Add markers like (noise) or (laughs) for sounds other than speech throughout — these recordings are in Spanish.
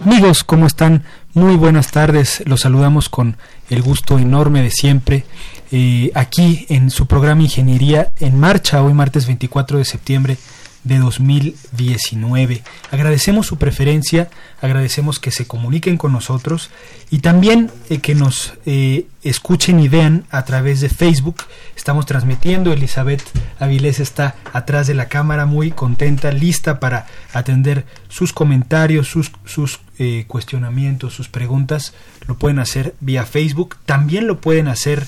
Amigos, ¿cómo están? Muy buenas tardes. Los saludamos con el gusto enorme de siempre. Eh, aquí en su programa Ingeniería en Marcha, hoy martes 24 de septiembre de 2019. Agradecemos su preferencia, agradecemos que se comuniquen con nosotros y también eh, que nos eh, escuchen y vean a través de Facebook. Estamos transmitiendo, Elizabeth Avilés está atrás de la cámara muy contenta, lista para atender sus comentarios, sus, sus eh, cuestionamientos, sus preguntas. Lo pueden hacer vía Facebook, también lo pueden hacer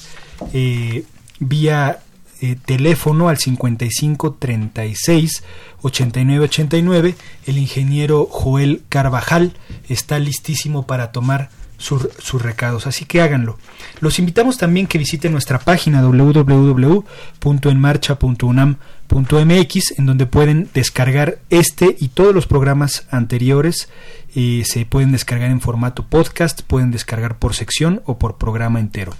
vía eh, teléfono al 55 36 89 89. El ingeniero Joel Carvajal está listísimo para tomar sus recados, así que háganlo. Los invitamos también que visiten nuestra página www.enmarcha.unam.mx en donde pueden descargar este y todos los programas anteriores. Eh, se pueden descargar en formato podcast, pueden descargar por sección o por programa entero.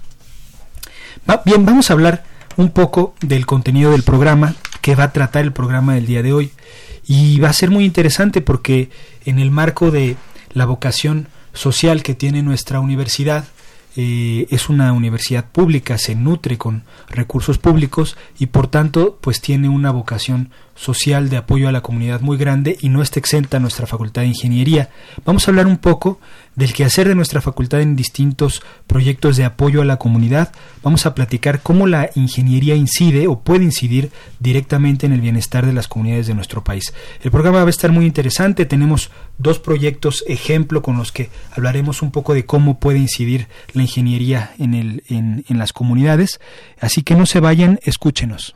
bien, vamos a hablar un poco del contenido del programa que va a tratar el programa del día de hoy. Y va a ser muy interesante porque en el marco de la vocación social que tiene nuestra universidad, eh, es una universidad pública, se nutre con recursos públicos y por tanto pues tiene una vocación social de apoyo a la comunidad muy grande y no está exenta nuestra facultad de ingeniería. Vamos a hablar un poco del quehacer de nuestra facultad en distintos proyectos de apoyo a la comunidad. Vamos a platicar cómo la ingeniería incide o puede incidir directamente en el bienestar de las comunidades de nuestro país. El programa va a estar muy interesante. Tenemos dos proyectos ejemplo con los que hablaremos un poco de cómo puede incidir la ingeniería en, el, en, en las comunidades. Así que no se vayan, escúchenos.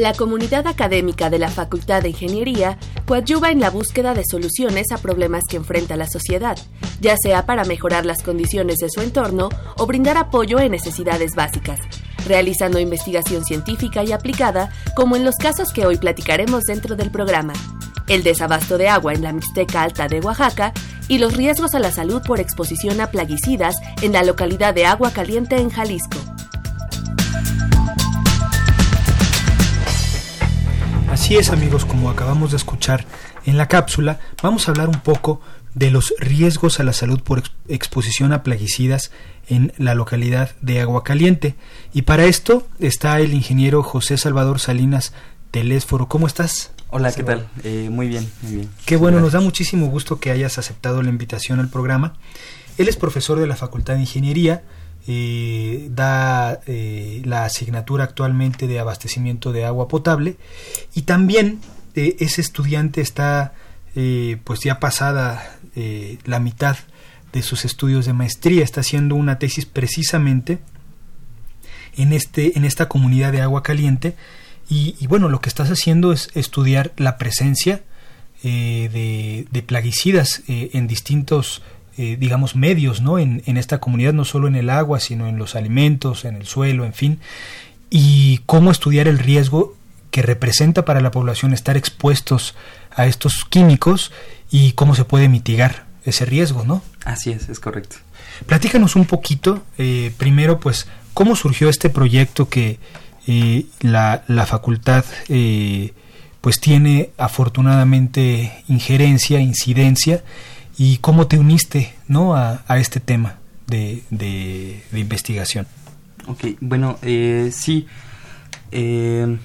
La comunidad académica de la Facultad de Ingeniería coadyuva en la búsqueda de soluciones a problemas que enfrenta la sociedad, ya sea para mejorar las condiciones de su entorno o brindar apoyo en necesidades básicas, realizando investigación científica y aplicada, como en los casos que hoy platicaremos dentro del programa. El desabasto de agua en la Mixteca Alta de Oaxaca y los riesgos a la salud por exposición a plaguicidas en la localidad de Agua Caliente en Jalisco. Así es amigos, como acabamos de escuchar en la cápsula, vamos a hablar un poco de los riesgos a la salud por exposición a plaguicidas en la localidad de Agua Caliente. Y para esto está el ingeniero José Salvador Salinas Telésforo. ¿Cómo estás? Hola, ¿qué tal? Eh, muy bien, muy bien. Qué bueno, nos da muchísimo gusto que hayas aceptado la invitación al programa. Él es profesor de la Facultad de Ingeniería, eh, da eh, la asignatura actualmente de abastecimiento de agua potable. Y también eh, ese estudiante está pues ya pasada la mitad de sus estudios de maestría. Está haciendo una tesis precisamente en este en esta comunidad de agua caliente. Y, bueno lo que estás haciendo es estudiar la presencia de, plaguicidas en distintos eh, digamos, medios ¿no? En, en, esta comunidad, no solo en el agua, sino en los alimentos, en el suelo, en fin, y cómo estudiar el riesgo que representa para la población estar expuestos a estos químicos y cómo se puede mitigar ese riesgo, ¿no? Así es, es correcto. Platícanos un poquito, eh, primero, pues, cómo surgió este proyecto que eh, la, la, facultad pues tiene afortunadamente injerencia, incidencia, y cómo te uniste ¿no? a, a este tema de, de, investigación. Ok, bueno, eh, sí, eh,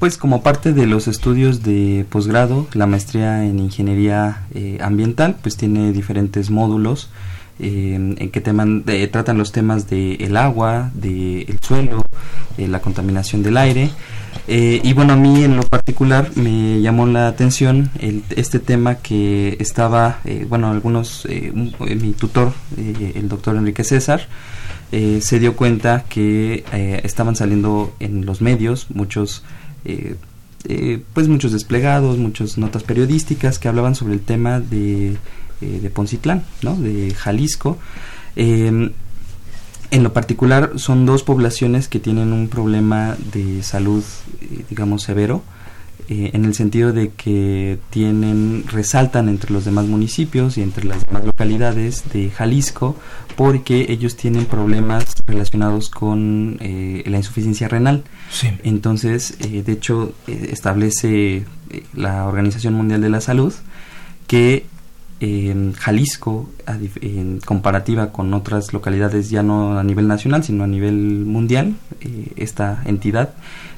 pues como parte de los estudios de posgrado, la maestría en ingeniería eh, ambiental, pues tiene diferentes módulos en que teman, de, tratan los temas del el agua, del el suelo, la contaminación del aire. Eh, y bueno, a mí en lo particular me llamó la atención el, este tema que estaba, eh, bueno, algunos, eh, mi tutor, el doctor Enrique César, se dio cuenta que estaban saliendo en los medios muchos, pues muchos desplegados, muchas notas periodísticas que hablaban sobre el tema de, de Poncitlán, ¿no? De Jalisco. En lo particular son dos poblaciones que tienen un problema de salud, eh, digamos, severo, eh, en el sentido de que tienen, resaltan entre los demás municipios y entre las demás localidades de Jalisco porque ellos tienen problemas relacionados con eh, la insuficiencia renal. Sí. Entonces, de hecho, establece la Organización Mundial de la Salud que en Jalisco, en comparativa con otras localidades, ya no a nivel nacional, sino a nivel mundial, eh, esta entidad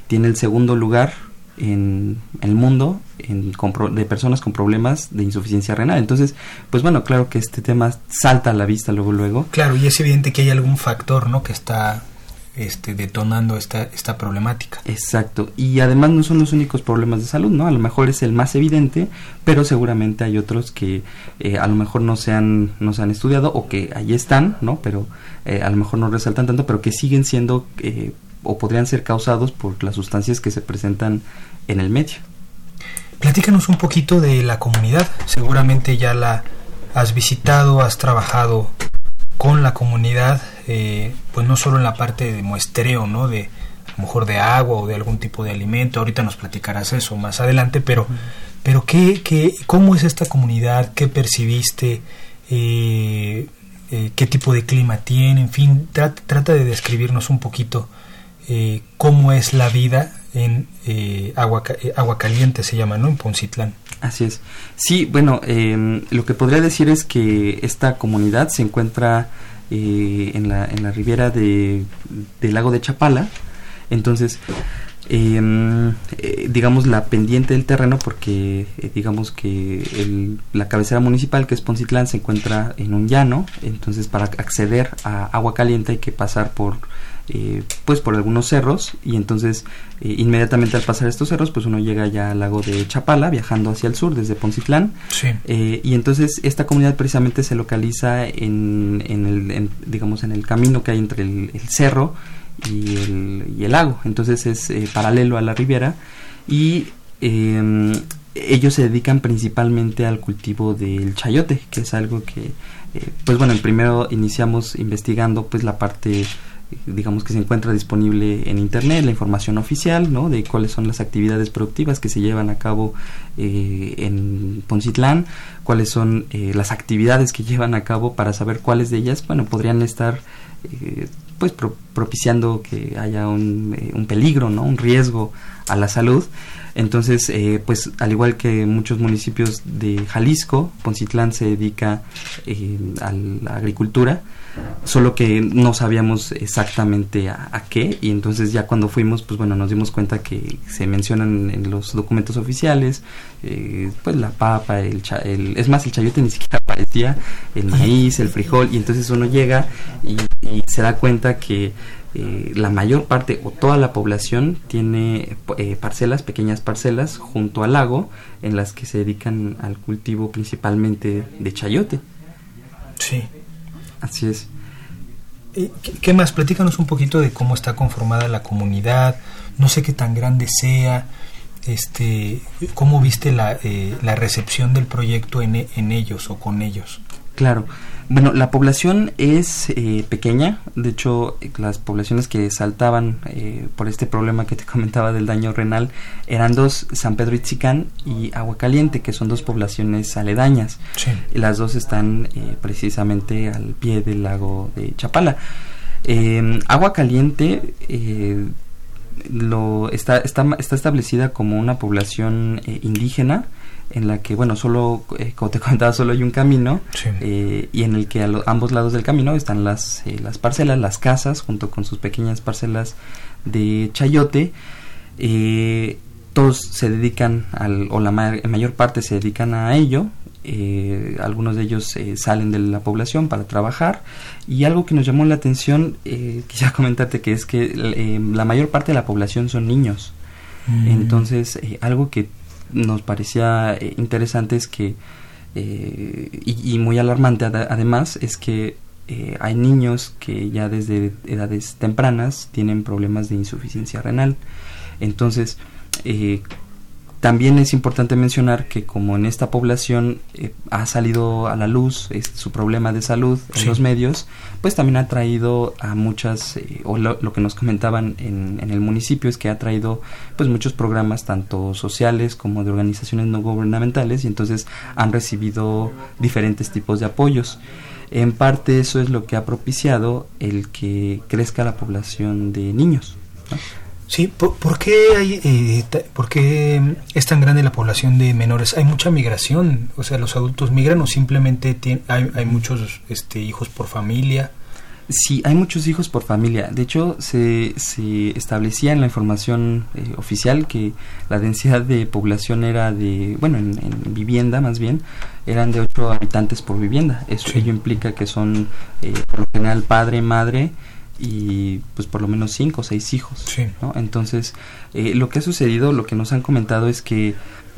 tiene el segundo lugar en el mundo en, de personas con problemas de insuficiencia renal. Entonces, pues bueno, claro que este tema salta a la vista luego, luego. Claro, y es evidente que hay algún factor, ¿no? Que está este, detonando esta, esta problemática. Exacto. Y además no son los únicos problemas de salud, ¿no? A lo mejor es el más evidente, pero seguramente hay otros que eh, a lo mejor no se, han, no se han estudiado o que ahí están, ¿no? Pero eh, a lo mejor no resaltan tanto, pero que siguen siendo eh, o podrían ser causados por las sustancias que se presentan en el medio. Platícanos un poquito de la comunidad. Seguramente ya la has visitado, has trabajado con la comunidad, eh, pues no solo en la parte de muestreo, ¿no? De a lo mejor de agua o de algún tipo de alimento. Ahorita nos platicarás eso más adelante, pero, pero ¿qué, qué, ¿cómo es esta comunidad? ¿Qué percibiste? Eh, eh, ¿Qué tipo de clima tiene? En fin, trata, trata de describirnos un poquito eh, cómo es la vida en agua, eh, agua caliente, se llama, ¿no? En Poncitlán. Así es. Sí, bueno, eh, lo que podría decir es que esta comunidad se encuentra eh, en, la, en la ribera de, del lago de Chapala. Entonces, eh, digamos la pendiente del terreno porque eh, digamos que el, la cabecera municipal que es Poncitlán se encuentra en un llano entonces para acceder a agua caliente hay que pasar por eh, pues por algunos cerros y entonces eh, inmediatamente al pasar estos cerros pues uno llega ya al lago de Chapala viajando hacia el sur desde Poncitlán. Sí. eh, y entonces esta comunidad precisamente se localiza en, en el en, digamos en el camino que hay entre el, el cerro y el, y el, lago. Entonces es eh, paralelo a la ribera y eh, ellos se dedican principalmente al cultivo del chayote que es algo que pues bueno primero iniciamos investigando pues la parte digamos que se encuentra disponible en internet la información oficial ¿no? de cuáles son las actividades productivas que se llevan a cabo eh, en Poncitlán cuáles son eh, las actividades que (laughs) llevan a cabo para saber cuáles de ellas bueno podrían estar eh, pues pro propiciando que haya un, eh, un, peligro no un riesgo a la salud entonces eh, pues al igual que muchos municipios de Jalisco Poncitlán se dedica eh, a la agricultura solo que no sabíamos exactamente a, a, qué y entonces ya cuando fuimos pues bueno nos dimos cuenta que se mencionan en los documentos oficiales eh, pues la papa el, cha, el, es más el chayote ni siquiera aparecía el maíz el frijol y entonces uno llega y, y se da cuenta que eh, la mayor parte o toda la población tiene eh, parcelas, pequeñas parcelas junto al lago en las que se dedican al cultivo principalmente de chayote. Sí. Así es. ¿Qué, ¿Qué, más? Platícanos un poquito de cómo está conformada la comunidad. No sé qué tan grande sea. Este, ¿Cómo viste la, eh, la recepción del proyecto en, en ellos o con ellos? Claro. Bueno, la población es eh, pequeña, de hecho las poblaciones que saltaban eh, por este problema que te (laughs) comentaba del daño renal eran dos, San Pedro Itzicán y Agua Caliente, que son dos poblaciones aledañas. Sí. Las dos están eh, precisamente al pie del lago de Chapala. Eh, Agua Caliente eh, lo está, está, está establecida como una población eh, indígena en la que, bueno, solo, eh, como te (laughs) comentaba, solo hay un camino Sí. eh, y en el que a lo- ambos lados del camino están las, eh, las parcelas, las casas, junto con sus pequeñas parcelas de chayote. Eh, todos se dedican, al, o la ma- mayor parte se dedican a ello. algunos de ellos eh, salen de la población para trabajar y algo que nos llamó la atención eh, (laughs) quisiera comentarte que es que la mayor parte de la población son niños Mm. entonces, algo que nos parecía eh, interesante es que, eh, y, muy alarmante ad- además, es que eh, hay niños que ya desde edades tempranas tienen problemas de insuficiencia renal. Entonces, también es importante mencionar que como en esta población eh, ha salido a la luz su problema de salud en Sí. los medios, pues también ha traído a muchas, eh, o lo, lo que nos comentaban en, en el municipio es que ha traído pues muchos programas tanto sociales como de organizaciones no gubernamentales y entonces han recibido diferentes tipos de apoyos. En parte eso es lo que ha propiciado el que crezca la población de niños. ¿no? Sí, ¿por, por qué hay, eh, ta- por qué es tan grande la población de menores? ¿Hay mucha migración? O sea, ¿los adultos migran o simplemente tien- hay, hay muchos este, hijos por familia? Sí, hay muchos hijos por familia. De hecho, se, se establecía en la información eh, oficial que la densidad de población era de, bueno, en, en vivienda más bien, eran de 8 habitantes por vivienda. Eso Sí. ello implica que son, eh, por lo general, padre, madre y pues por lo menos 5 o 6 hijos. Sí. ¿no? Entonces, eh, lo que ha sucedido, lo que nos han comentado es que,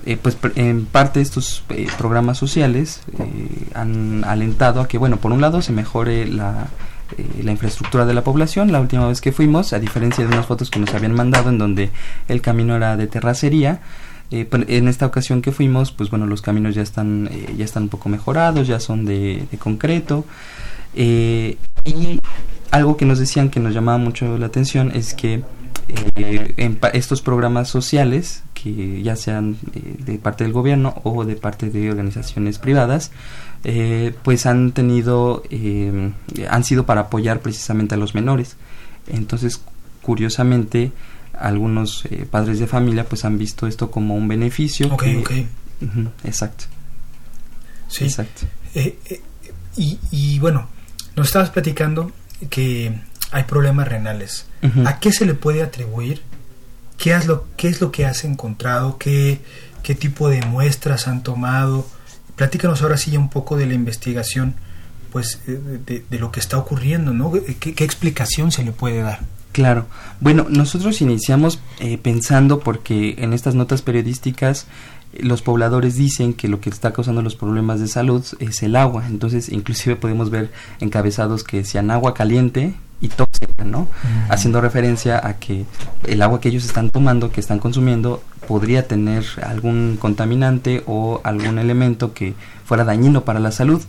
eh, pues en parte estos eh, programas sociales eh, han alentado a que, bueno, por un lado se mejore la, eh, la infraestructura de la población. La última vez que fuimos, a diferencia de unas fotos que nos habían mandado en donde el camino era de terracería, eh, pues, en esta ocasión que fuimos, pues bueno, los caminos ya están, eh, ya están un poco mejorados, ya son de, de concreto. Eh, y algo que nos decían que nos llamaba mucho la atención es que eh, en pa- estos programas sociales, que ya sean eh, de parte del gobierno o de parte de organizaciones privadas, eh, pues han tenido, eh, han sido para apoyar precisamente a los menores. Entonces, curiosamente, algunos padres de familia pues han visto esto como un beneficio. Ok, que- ok. Exacto, Sí. exacto. Y, y bueno, nos estabas platicando que hay problemas renales. ¿A qué se le puede atribuir? ¿Qué es lo, qué es lo que has encontrado? ¿Qué, ¿Qué tipo de muestras han tomado? Platícanos ahora sí ya un poco de la investigación, pues eh, de, de lo que está ocurriendo, ¿no? ¿Qué, qué explicación se le puede dar? Claro. Bueno, nosotros iniciamos eh, pensando porque en estas notas periodísticas eh, los pobladores dicen que lo que está causando los problemas de salud es el agua. Entonces, inclusive podemos ver encabezados que decían agua caliente y tóxica, ¿no? Haciendo referencia a que el agua que ellos están tomando, que están consumiendo, podría tener algún contaminante o algún elemento que fuera dañino para la salud.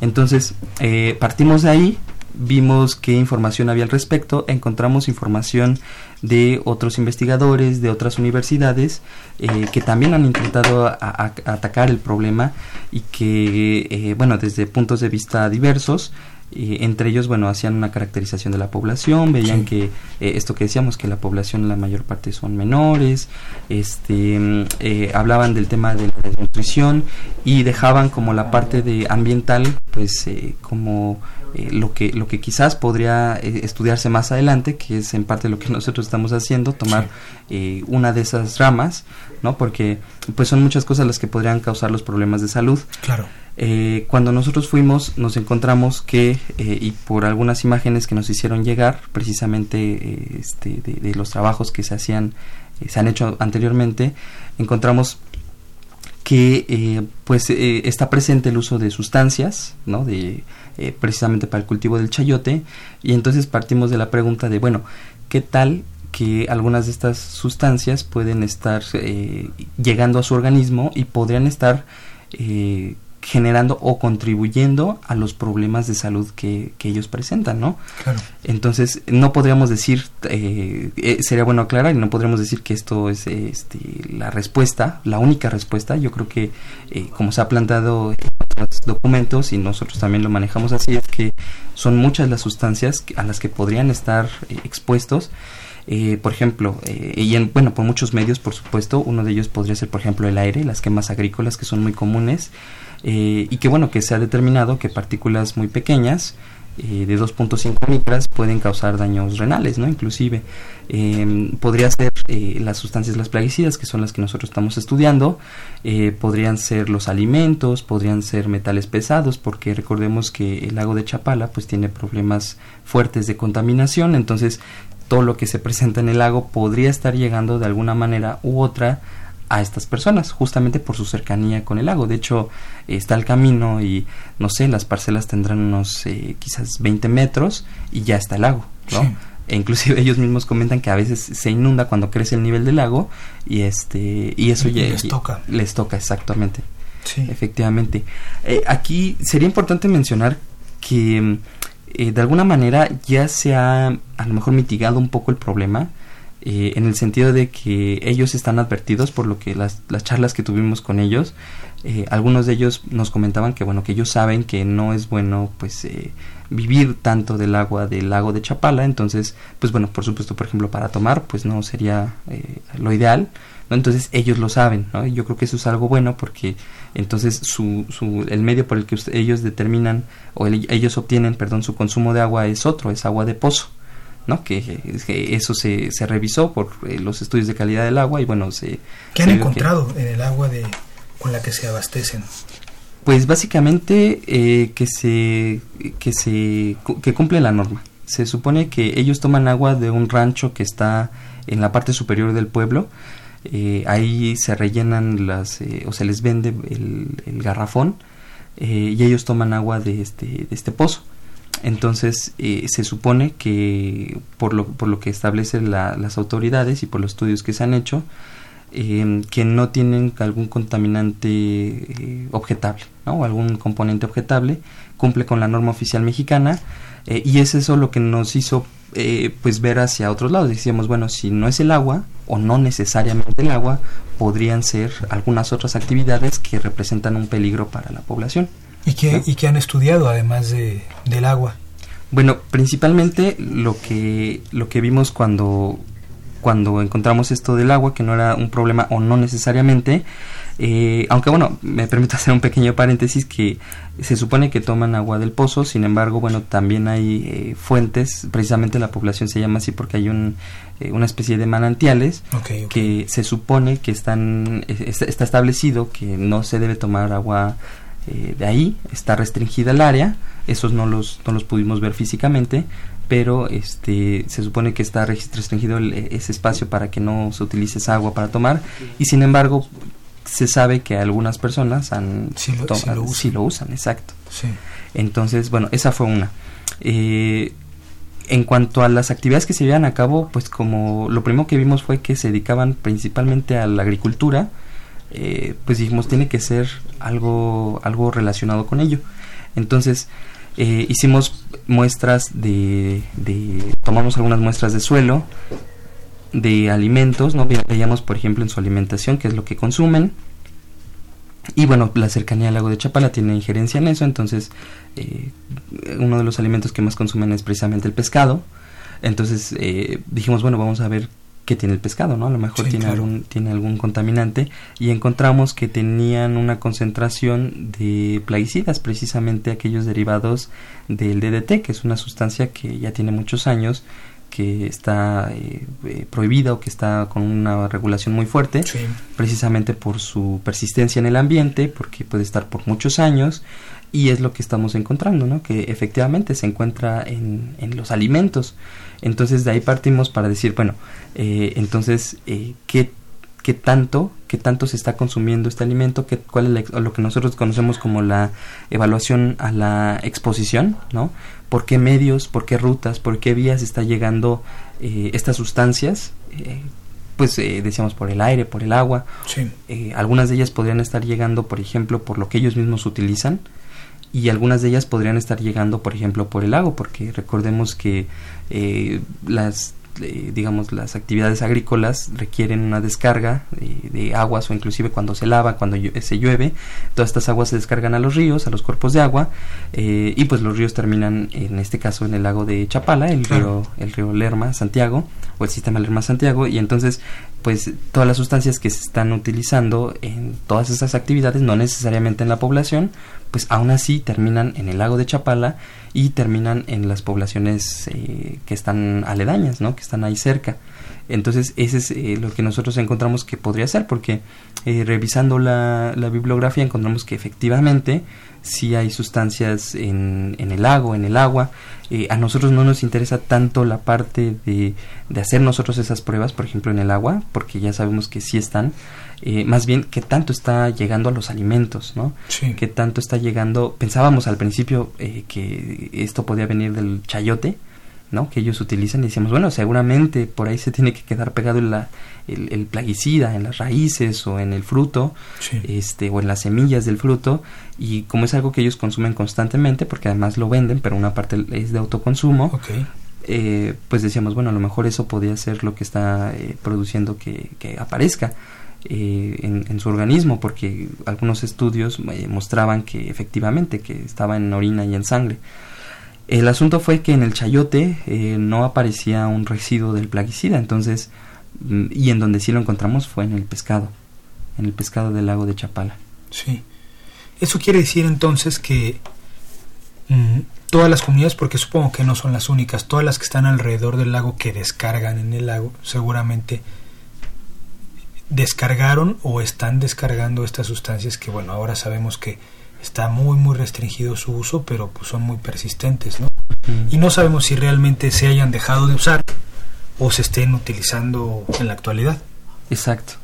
Entonces, eh, partimos de ahí, vimos qué información había al respecto, encontramos información de otros investigadores, de otras universidades, eh, que también han intentado a- a- atacar el problema y que, eh, bueno, desde puntos de vista diversos, eh, entre ellos, bueno, hacían una caracterización de la población, veían Sí. que eh, esto que decíamos, que la población la mayor parte son menores, este, eh, hablaban del tema de la desnutrición y dejaban como la parte de ambiental, pues eh, como eh, lo que lo que quizás podría eh, estudiarse más adelante, que es en parte lo que (laughs) nosotros estamos haciendo, tomar eh, una de esas ramas, ¿no? Porque pues son muchas cosas las que podrían causar los problemas de salud. Claro. Eh, cuando nosotros fuimos nos encontramos que, eh, y por algunas imágenes que nos hicieron llegar, precisamente este, de, de los trabajos que se hacían, se han hecho anteriormente, encontramos que eh, pues eh, está presente el uso de sustancias, ¿no? De, eh, precisamente para el cultivo del chayote, y entonces partimos de la pregunta de, bueno, ¿qué tal que algunas de estas sustancias pueden estar eh, llegando a su organismo y podrían estar eh, generando o contribuyendo a los problemas de salud que, que ellos presentan, ¿no? Claro. Entonces, no podríamos decir, eh, eh, sería bueno aclarar, y no podríamos decir que esto es este, la respuesta, la única respuesta. Yo creo que, eh, como se ha planteado documentos, y nosotros también lo manejamos así, es que son muchas las sustancias a las que podrían estar expuestos. Eh, por ejemplo, eh, y en, bueno, por muchos medios, por supuesto, uno de ellos podría ser, por ejemplo, el aire, las quemas agrícolas que son muy comunes, eh, y que bueno, que se ha determinado que partículas muy pequeñas, de 2.5 micras, pueden causar daños renales, ¿no? Inclusive, em, podría ser las sustancias, las plaguicidas, que son las que nosotros estamos estudiando, podrían ser los alimentos, podrían ser metales pesados, porque recordemos que el lago de Chapala, pues tiene problemas fuertes de contaminación, entonces todo lo que se presenta en el lago podría estar llegando de alguna manera u otra a estas personas, justamente por su cercanía con el lago. De hecho, está el camino y, no sé, las parcelas tendrán unos eh, quizás 20 metros y ya está el lago, ¿no? E inclusive ellos mismos comentan que a veces se inunda cuando crece el nivel del lago y este y eso ya les toca. Les toca, exactamente. Sí. Efectivamente. Eh, aquí sería importante mencionar que eh, de alguna manera ya se ha a lo mejor mitigado un poco el problema eh, en el sentido de que ellos están advertidos por lo que las, las charlas que tuvimos con ellos eh, algunos de ellos nos comentaban que bueno que ellos saben que no es bueno pues vivir tanto del agua del lago de Chapala entonces pues bueno por supuesto por ejemplo para tomar pues no sería lo ideal entonces ellos lo saben, ¿no? Yo creo que eso es algo bueno porque entonces su, su, el medio por el que ellos determinan o ellos obtienen, perdón, su consumo de agua es otro, es agua de pozo. ¿No? Que, eso se, se revisó por eh, los estudios de calidad del agua y bueno, se... ¿Qué han encontrado en el agua de, con la que se abastecen? Pues básicamente eh, que se que se que cumple la norma. Se supone que ellos toman agua de un rancho que está en la parte superior del pueblo eh, ahí se rellenan las eh, o se les vende el, garrafón eh, y ellos toman agua de este, de este pozo. Entonces se supone que por lo, por lo que establecen las autoridades y por los estudios que se han hecho, que no tienen algún contaminante objetable ¿no? o algún componente objetable, cumple con la norma oficial mexicana y es eso lo que nos hizo eh, pues ver hacia otros lados. Decíamos, bueno, si no es el agua o no necesariamente el agua, podrían ser algunas otras actividades que representan un peligro para la población. ¿Y qué, ¿y han estudiado además de, del agua? Bueno, principalmente lo que, lo que vimos cuando, cuando encontramos esto del agua, que no era un problema o no necesariamente, eh, aunque bueno, me permito (laughs) hacer un pequeño paréntesis que se supone que toman agua del pozo, sin embargo, bueno, también hay eh, fuentes, precisamente la población se llama así porque hay un, eh, una especie de manantiales que se supone que están, está establecido que no se debe tomar agua de ahí, está restringida el área, esos no los, no los pudimos ver físicamente, pero este se supone que está restringido ese espacio para que no se utilice esa agua para tomar y sin embargo se sabe que algunas personas han sí lo, lo, usan. exacto. Entonces, bueno, esa fue una. Eh, en cuanto a las actividades que se llevan a cabo, pues como lo primero que vimos fue que se dedicaban principalmente a la agricultura, eh, pues dijimos tiene que ser algo, algo relacionado con ello. Entonces, eh, hicimos muestras de, de, tomamos algunas muestras de suelo, de alimentos, ¿no? Veíamos, por ejemplo, en su alimentación qué es lo que consumen. Y bueno, la cercanía al lago de Chapala tiene injerencia en eso, entonces eh, uno de los alimentos que más consumen es precisamente el pescado. Entonces eh, dijimos, bueno, vamos a ver qué tiene el pescado, ¿no? A lo mejor tiene, algún, tiene algún contaminante y encontramos que tenían una concentración de plaguicidas, precisamente aquellos derivados del DDT, que es una sustancia que ya tiene muchos años que está eh, eh, prohibida o que está con una regulación muy fuerte, precisamente por su persistencia en el ambiente, porque puede estar por muchos años, y es lo que estamos encontrando, ¿no? que efectivamente se encuentra en, en los alimentos. Entonces de ahí partimos para decir, bueno, eh, entonces, ¿qué qué tanto, qué tanto se está consumiendo este alimento, qué, cuál es lo que nosotros conocemos como la evaluación a la exposición, ¿no? por qué medios, por qué rutas, por qué vías está llegando eh, estas sustancias, eh, pues decíamos por el aire, por el agua. algunas de ellas podrían estar llegando, por ejemplo, por lo que ellos mismos utilizan y algunas de ellas podrían estar llegando, por ejemplo, por el lago, porque recordemos que las eh, digamos, las actividades agrícolas requieren una descarga de aguas o inclusive cuando se lava, cuando se llueve, todas estas aguas se descargan a los ríos, a los cuerpos de agua eh, y pues los ríos terminan en este caso en el lago de Chapala, el río el río Lerma Santiago o el sistema Lerma Santiago y entonces pues todas las sustancias que se están utilizando en todas esas actividades, no necesariamente en la población, pues aún así terminan en el lago de Chapala y terminan en las poblaciones eh, que están aledañas, ¿no? que están ahí cerca. Entonces, ese es eh, lo que nosotros encontramos que podría ser, porque eh, revisando la, la, bibliografía encontramos que efectivamente sí hay sustancias en, en el lago, en el agua. a nosotros no nos interesa tanto la parte de, de hacer nosotros esas pruebas, por ejemplo, en el agua, porque ya sabemos que sí están, eh, más bien qué tanto está llegando a los alimentos, ¿no? Sí. Qué tanto está llegando, pensábamos al principio eh, que esto podía venir del chayote, ¿no? Que ellos utilizan y decíamos, bueno, seguramente por ahí se tiene que quedar pegado el, el, plaguicida en las raíces o en el fruto, este, o en las semillas del fruto, y como es algo que ellos consumen constantemente, porque además lo venden, pero una parte es de autoconsumo, eh, pues decíamos, bueno, a lo mejor eso podría ser lo que está produciendo que, que aparezca. Eh, en, su organismo porque algunos estudios eh, mostraban que efectivamente que estaba en orina y en sangre. El asunto fue que en el chayote eh, no aparecía un residuo del plaguicida, entonces, mm, y en donde sí lo encontramos fue en el pescado, en el pescado del lago de Chapala. Sí. Eso quiere decir entonces que mm, todas las comunidades, porque supongo que no son las únicas, todas las que están alrededor del lago que descargan en el lago, seguramente descargaron o están descargando estas sustancias que bueno ahora sabemos que está muy muy restringido su uso pero pues son muy persistentes no y no sabemos si realmente se hayan dejado de usar o se estén utilizando en la actualidad. Exacto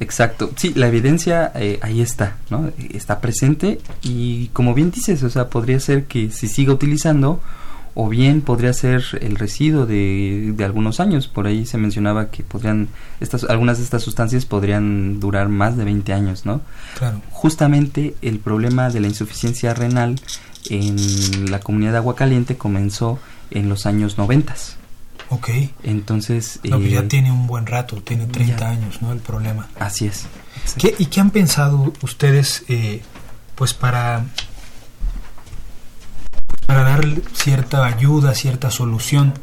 exacto. Sí la evidencia eh, ahí está no está presente y como bien dices o sea podría ser que se siga utilizando o bien podría ser el residuo de, de, algunos años. Por ahí se mencionaba que podrían, estas, algunas de estas sustancias podrían durar más de 20 años, ¿no? Claro. Justamente el problema de la insuficiencia renal en la comunidad de Agua Caliente comenzó en los años 90. Ok. Entonces... No, ya eh, tiene un buen rato, tiene 30 años, ¿no? El problema. Así es. ¿Qué, ¿Y qué han pensado ustedes, eh, pues, para para dar cierta ayuda, cierta solución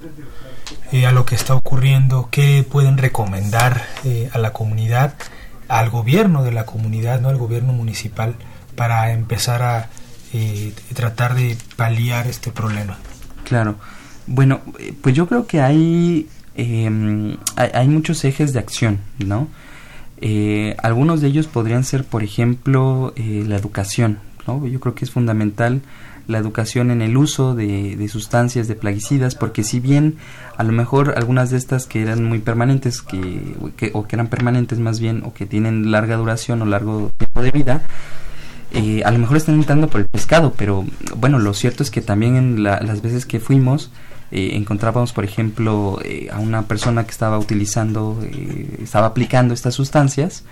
eh, a lo que está ocurriendo, qué pueden recomendar eh, a la comunidad, al gobierno de la comunidad, no al gobierno municipal, para empezar a eh, tratar de paliar este problema. Claro, bueno, pues yo creo que hay, em, hay, hay, muchos ejes de acción, ¿no? algunos de ellos podrían ser, por ejemplo, la educación, ¿no? Yo creo que es fundamental la educación en el uso de, sustancias, de plaguicidas, porque si bien a lo mejor algunas de estas que eran muy permanentes, que, o que eran permanentes más bien, o que tienen larga duración o largo tiempo de vida, eh, a lo mejor están entrando por el pescado, pero bueno, lo cierto es que también en las veces que fuimos, eh, encontrábamos, por ejemplo, eh, a una persona que estaba utilizando, estaba aplicando estas sustancias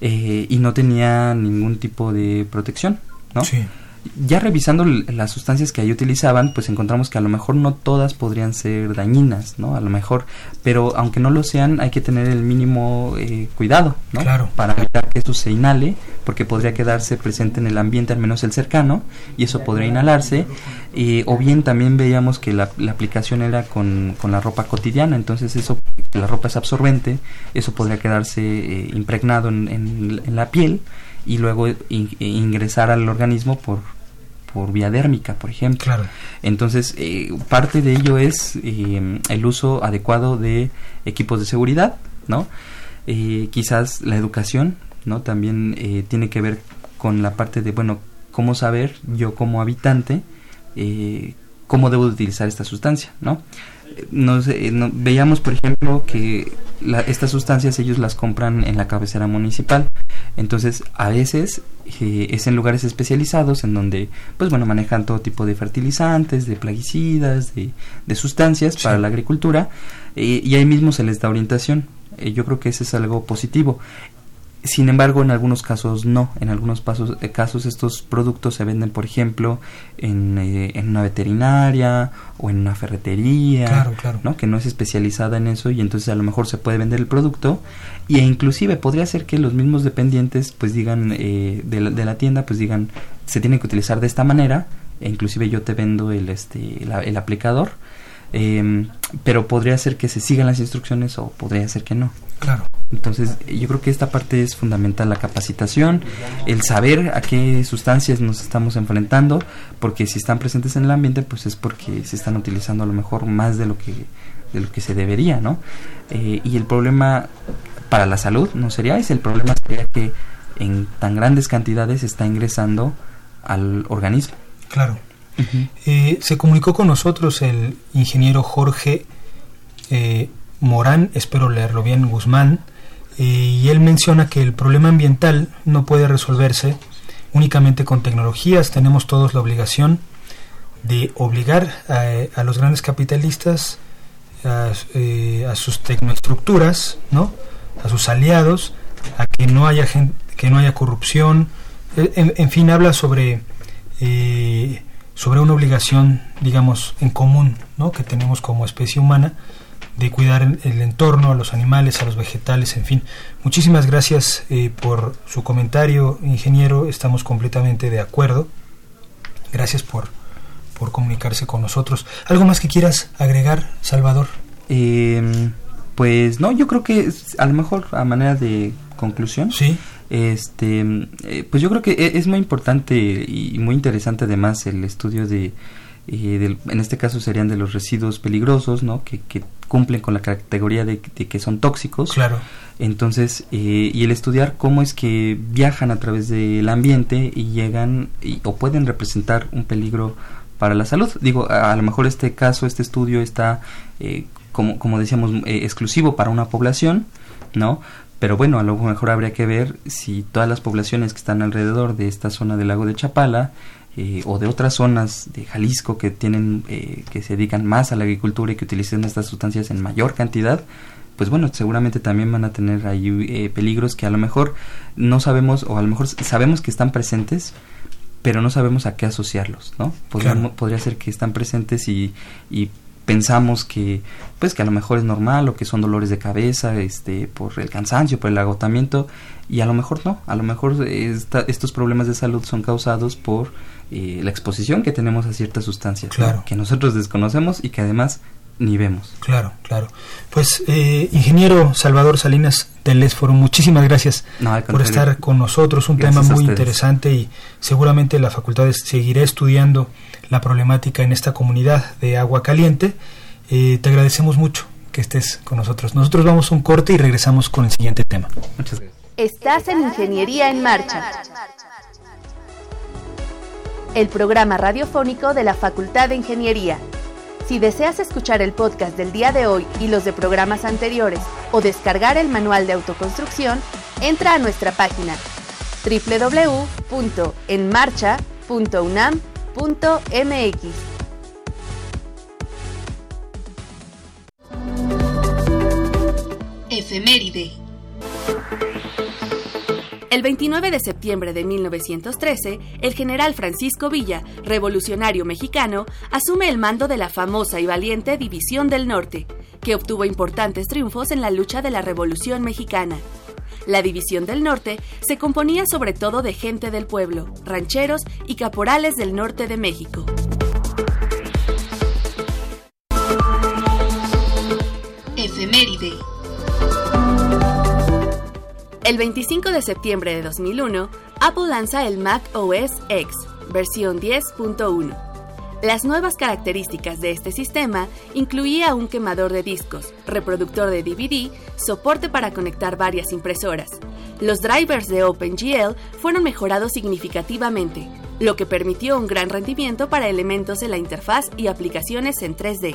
y no tenía ningún tipo de protección, ¿no? Sí ya revisando las sustancias que ahí utilizaban, pues encontramos que a lo mejor no todas podrían ser dañinas, ¿no? A lo mejor, pero aunque no lo sean, hay que tener el mínimo eh, cuidado, ¿no? Claro. Para evitar que eso se inhale, porque podría quedarse presente en el ambiente, al menos el cercano, y eso podría inhalarse. o bien también veíamos que la, aplicación era con, con, la ropa cotidiana, entonces eso, la ropa es absorbente, eso podría quedarse eh, impregnado en, en la piel y luego ingresar al organismo por, por vía dérmica, por ejemplo. Claro. Entonces, eh, parte de ello es eh, el uso adecuado de equipos de seguridad, ¿no? Eh, quizás la educación, ¿no? También tiene que ver con la parte de, bueno, cómo saber yo como habitante cómo debo utilizar esta sustancia, ¿no? Nos, veíamos, por ejemplo, que estas sustancias ellos las compran en la cabecera municipal entonces, a veces eh, es en lugares especializados en donde, pues bueno, manejan todo tipo de fertilizantes, de plaguicidas, de, sustancias para la agricultura eh, y ahí mismo se les da orientación. Eh, yo creo que ese es algo positivo. Sin embargo, en algunos casos no. En algunos pasos, eh, casos estos productos se venden, por ejemplo, en, eh, en, una veterinaria o en una ferretería, claro, claro. ¿no? que no es especializada en eso y entonces a lo mejor se puede vender el producto y e inclusive podría ser que los mismos dependientes pues digan eh, de, la, de, la, tienda pues digan se tiene que utilizar de esta manera e inclusive yo te vendo el este el, el aplicador eh, pero podría ser que se sigan las instrucciones o podría ser que no. Claro. Entonces, yo creo que esta parte es fundamental, la capacitación, el saber a qué sustancias nos estamos enfrentando, porque si están presentes en el ambiente, pues es porque se están utilizando a lo mejor más de lo que, de lo que se debería, ¿no? Eh, y el problema para la salud no sería ese, el problema sería que en tan grandes cantidades está ingresando al organismo. Claro. Eh, se comunicó con nosotros el ingeniero Jorge eh, Morán, espero leerlo bien, Guzmán, eh, y él menciona que el problema ambiental no puede resolverse únicamente con tecnologías, tenemos todos la obligación de obligar a, los grandes capitalistas, a, a, sus tecnoestructuras, ¿no? a sus aliados, a que no haya, gente, que no haya corrupción, en, en fin, habla sobre eh, sobre una obligación, digamos, en común, ¿no? que tenemos como especie humana de cuidar el, el, entorno, a los animales, a los vegetales, en fin. Muchísimas gracias eh, por su comentario, ingeniero, estamos completamente de acuerdo. Gracias por, por comunicarse con nosotros. ¿Algo más que quieras agregar, Salvador? Eh, pues no, yo creo que a lo mejor a manera de conclusión. Sí este eh, pues yo creo que es muy importante y muy interesante además el estudio de, eh, del, en este caso serían de los residuos peligrosos no que, que cumplen con la categoría de, de, que son tóxicos. Claro. Entonces eh, y el estudiar cómo es que viajan a través del ambiente y llegan y, o pueden representar un peligro para la salud. Digo a, a lo mejor este caso este estudio está eh, como como decíamos eh, exclusivo para una población no pero bueno, a lo mejor habría que ver si todas las poblaciones que están alrededor de esta zona del lago de Chapala eh, o de otras zonas de Jalisco que tienen eh, que se dedican más a la agricultura y que utilizan estas sustancias en mayor cantidad, pues bueno, seguramente también van a tener ahí eh, peligros que a lo mejor no sabemos o a lo mejor sabemos que están presentes, pero no sabemos a qué asociarlos, ¿no? Podría, claro. podría ser que están presentes y, y pensamos que pues que a lo mejor es normal o que son dolores de cabeza este por el cansancio por el agotamiento y a lo mejor no. A lo mejor esta, estos problemas de salud son causados por eh, la exposición que tenemos a ciertas sustancias claro. que nosotros desconocemos y que además ni vemos. Claro claro. Pues eh, ingeniero Salvador Salinas del Esforo muchísimas gracias no, por estar con nosotros. Un gracias tema muy interesante y seguramente la facultad seguirá estudiando la problemática en esta comunidad de agua caliente. Eh, te agradecemos mucho que estés con nosotros. Nosotros vamos a un corte y regresamos con el siguiente tema. Muchas gracias. Estás en Ingeniería en Marcha. El programa radiofónico de la Facultad de Ingeniería. Si deseas escuchar el podcast del día de hoy y los de programas anteriores o descargar el manual de autoconstrucción, entra a nuestra página www.enmarcha.unam.mx Efeméride. El 29 de septiembre de 1913, el general Francisco Villa, revolucionario mexicano, asume el mando de la famosa y valiente División del Norte, que obtuvo importantes triunfos en la lucha de la Revolución Mexicana. La División del Norte se componía sobre todo de gente del pueblo, rancheros y caporales del norte de México. Efeméride. El 25 de septiembre de 2001, Apple lanza el Mac OS X, versión 10.1. Las nuevas características de este sistema incluía un quemador de discos, reproductor de DVD, soporte para conectar varias impresoras. Los drivers de OpenGL fueron mejorados significativamente, lo que permitió un gran rendimiento para elementos de la interfaz y aplicaciones en 3D.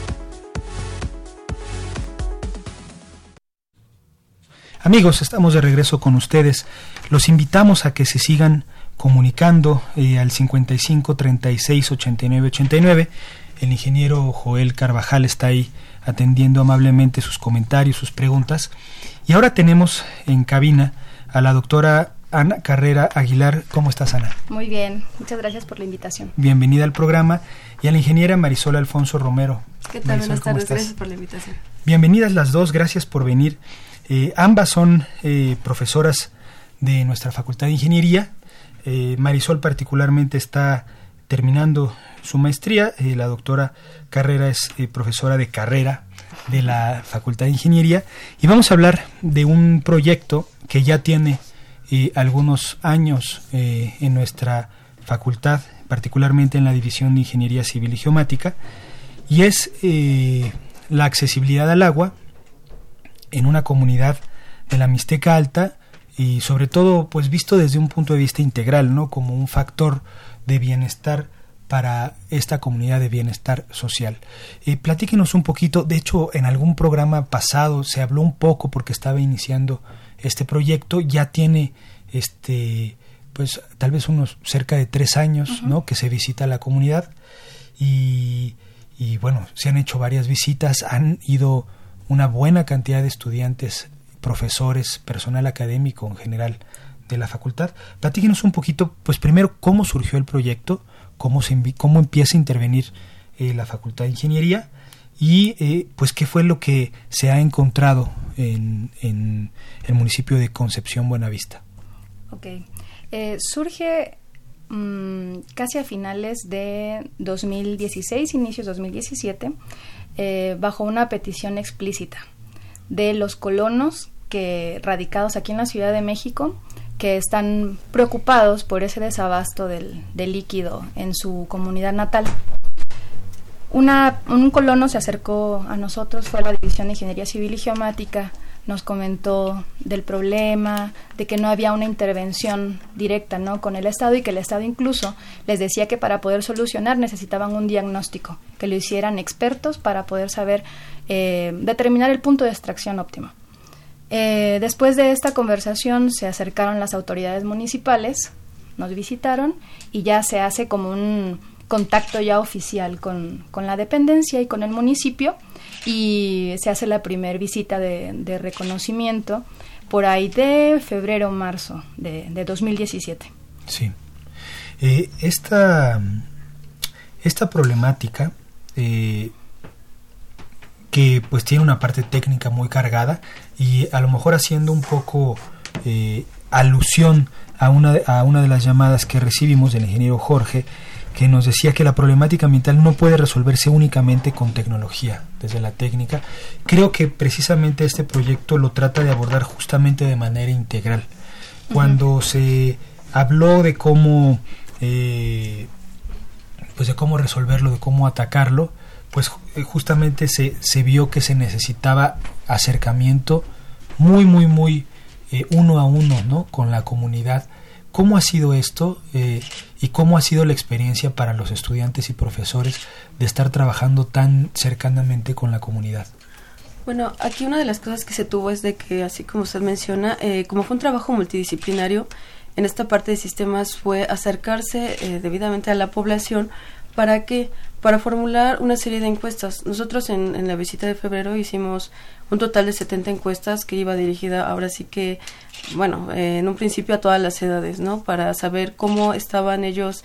Amigos, estamos de regreso con ustedes. Los invitamos a que se sigan comunicando eh, al 55 36 89 89. El ingeniero Joel Carvajal está ahí atendiendo amablemente sus comentarios, sus preguntas. Y ahora tenemos en cabina a la doctora Ana Carrera Aguilar. ¿Cómo estás, Ana? Muy bien, muchas gracias por la invitación. Bienvenida al programa. Y a la ingeniera Marisol Alfonso Romero. ¿Qué tal? Buenas tardes, gracias por la invitación. Bienvenidas las dos, gracias por venir. Eh, ambas son eh, profesoras de nuestra Facultad de Ingeniería. Eh, Marisol particularmente está terminando su maestría. la doctora Carrera es profesora de carrera de la Facultad de Ingeniería. Y vamos a hablar de un proyecto que ya tiene algunos años en nuestra facultad, particularmente en la División de Ingeniería Civil y Geomática, y es la accesibilidad al agua en una comunidad de la Mixteca Alta y sobre todo pues visto desde un punto de vista integral, ¿no? Como un factor de bienestar para esta comunidad de bienestar social. Eh, platíquenos un poquito, de hecho en algún programa pasado se habló un poco porque estaba iniciando este proyecto, ya tiene este pues tal vez unos cerca de tres años, ¿no? Que se visita la comunidad y, y bueno, se han hecho varias visitas, han ido una buena cantidad de estudiantes, profesores, personal académico en general de la facultad. Platíquenos un poquito, pues primero, cómo surgió el proyecto, cómo, se cómo empieza a intervenir eh, la Facultad de Ingeniería y eh, pues qué fue lo que se ha encontrado en, el municipio de Concepción Buenavista. Ok. Eh, surge mm, casi a finales de 2016, inicios 2017, eh, bajo una petición explícita de los colonos que radicados aquí en la Ciudad de México que están preocupados por ese desabasto del, líquido en su comunidad natal. un colono se acercó a nosotros, fue la División de Ingeniería Civil y Geomática, nos comentó del problema, de que no había una intervención directa ¿no? con el Estado y que el Estado incluso les decía que para poder solucionar necesitaban un diagnóstico, que lo hicieran expertos para poder saber eh, determinar el punto de extracción óptimo. Eh, después de esta conversación se acercaron las autoridades municipales, nos visitaron y ya se hace como un contacto ya oficial con, con la dependencia y con el municipio y se hace la primera visita de, reconocimiento por ahí de febrero o marzo de, 2017. Sí. Eh, esta, esta problemática eh, que pues tiene una parte técnica muy cargada y a lo mejor haciendo un poco eh, alusión a una, a una de las llamadas que recibimos del ingeniero Jorge, que nos decía que la problemática ambiental no puede resolverse únicamente con tecnología, desde la técnica. Creo que precisamente este proyecto lo trata de abordar justamente de manera integral. Cuando se habló de cómo, eh, pues de cómo resolverlo, de cómo atacarlo, pues eh, justamente se, se vio que se necesitaba acercamiento muy, muy, muy eh, uno a uno, ¿no? Con la comunidad ¿Cómo ha sido esto eh, y cómo ha sido la experiencia para los estudiantes y profesores de estar trabajando tan cercanamente con la comunidad? Bueno, aquí una de las cosas que se tuvo es de que, así como usted menciona, eh, como fue un trabajo multidisciplinario, en esta parte de sistemas fue acercarse eh, debidamente a la población para que para formular una serie de encuestas. Nosotros en, en, la visita de febrero hicimos un total de 70 encuestas que iba dirigida ahora sí que bueno, eh, en un principio a todas las edades, ¿no? Para saber cómo estaban ellos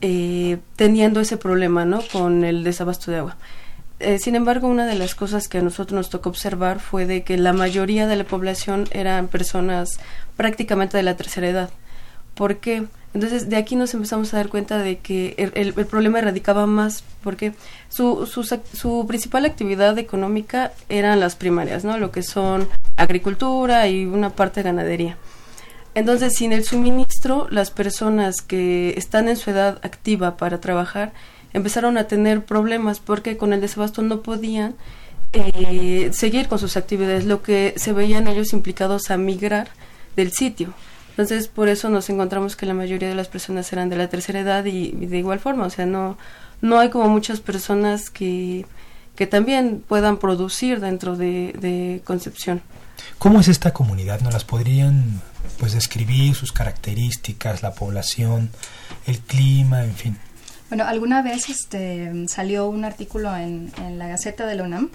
eh, teniendo ese problema, ¿no? Con el desabasto de agua. Eh, sin embargo, una de las cosas que a nosotros nos tocó observar fue de que la mayoría de la población eran personas prácticamente de la tercera edad. ¿Por qué? Entonces, de aquí nos empezamos a dar cuenta de que el, problema radicaba más porque su, su, su, principal actividad económica eran las primarias, ¿no? Lo que son agricultura y una parte de ganadería. Entonces, sin el suministro, las personas que están en su edad activa para trabajar empezaron a tener problemas porque con el desabasto no podían eh, seguir con sus actividades, lo que se veían ellos implicados a migrar del sitio. Entonces, por eso nos encontramos que la mayoría de las personas eran de la tercera edad y, de igual forma, o sea, no, no hay como muchas personas que, que también puedan producir dentro de, de Concepción. ¿Cómo es esta comunidad? ¿No las podrían pues describir sus características, la población, el clima, en fin? Bueno, alguna vez este, salió un artículo en, en la Gaceta de la UNAM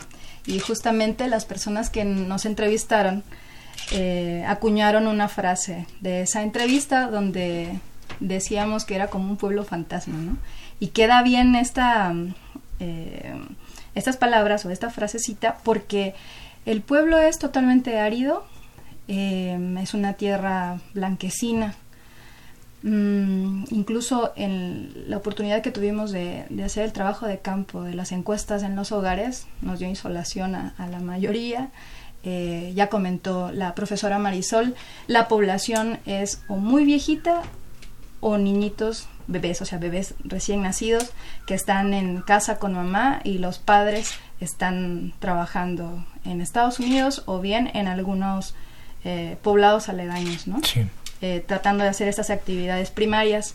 y justamente las personas que nos entrevistaron eh, acuñaron una frase de esa entrevista donde decíamos que era como un pueblo fantasma, ¿no? Y queda bien esta, eh, estas palabras o esta frasecita porque el pueblo es totalmente árido, eh, es una tierra blanquecina. Mm, incluso en la oportunidad que tuvimos de, hacer el trabajo de campo, de las encuestas en los hogares, nos dio insolación a, a la mayoría. Eh, ya comentó la profesora Marisol, la población es o muy viejita o niñitos, bebés, o sea, bebés recién nacidos que están en casa con mamá y los padres están trabajando en Estados Unidos o bien en algunos eh, poblados aledaños, ¿no? Eh, tratando de hacer estas actividades primarias.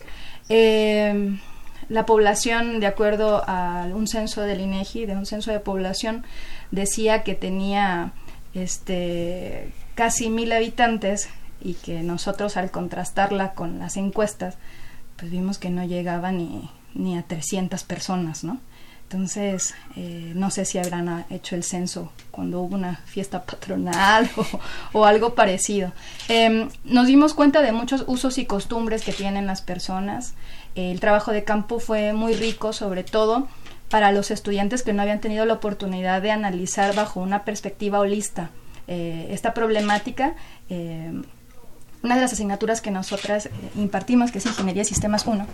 la población, de acuerdo a un censo del INEGI, de un censo de población, decía que tenía este, casi mil habitantes y que nosotros al contrastarla con las encuestas, pues vimos que no llegaba ni, ni a 300 personas, ¿no? Entonces, eh, no sé si habrán hecho el censo cuando hubo una fiesta patronal (laughs) o, algo parecido. Em, nos dimos cuenta de muchos usos y costumbres que tienen las personas. el trabajo de campo fue muy rico, sobre todo para los estudiantes que no habían tenido la oportunidad de analizar bajo una perspectiva holista eh, esta problemática. Eh, una de las asignaturas que nosotras eh, impartimos, que es Ingeniería de Sistemas 1,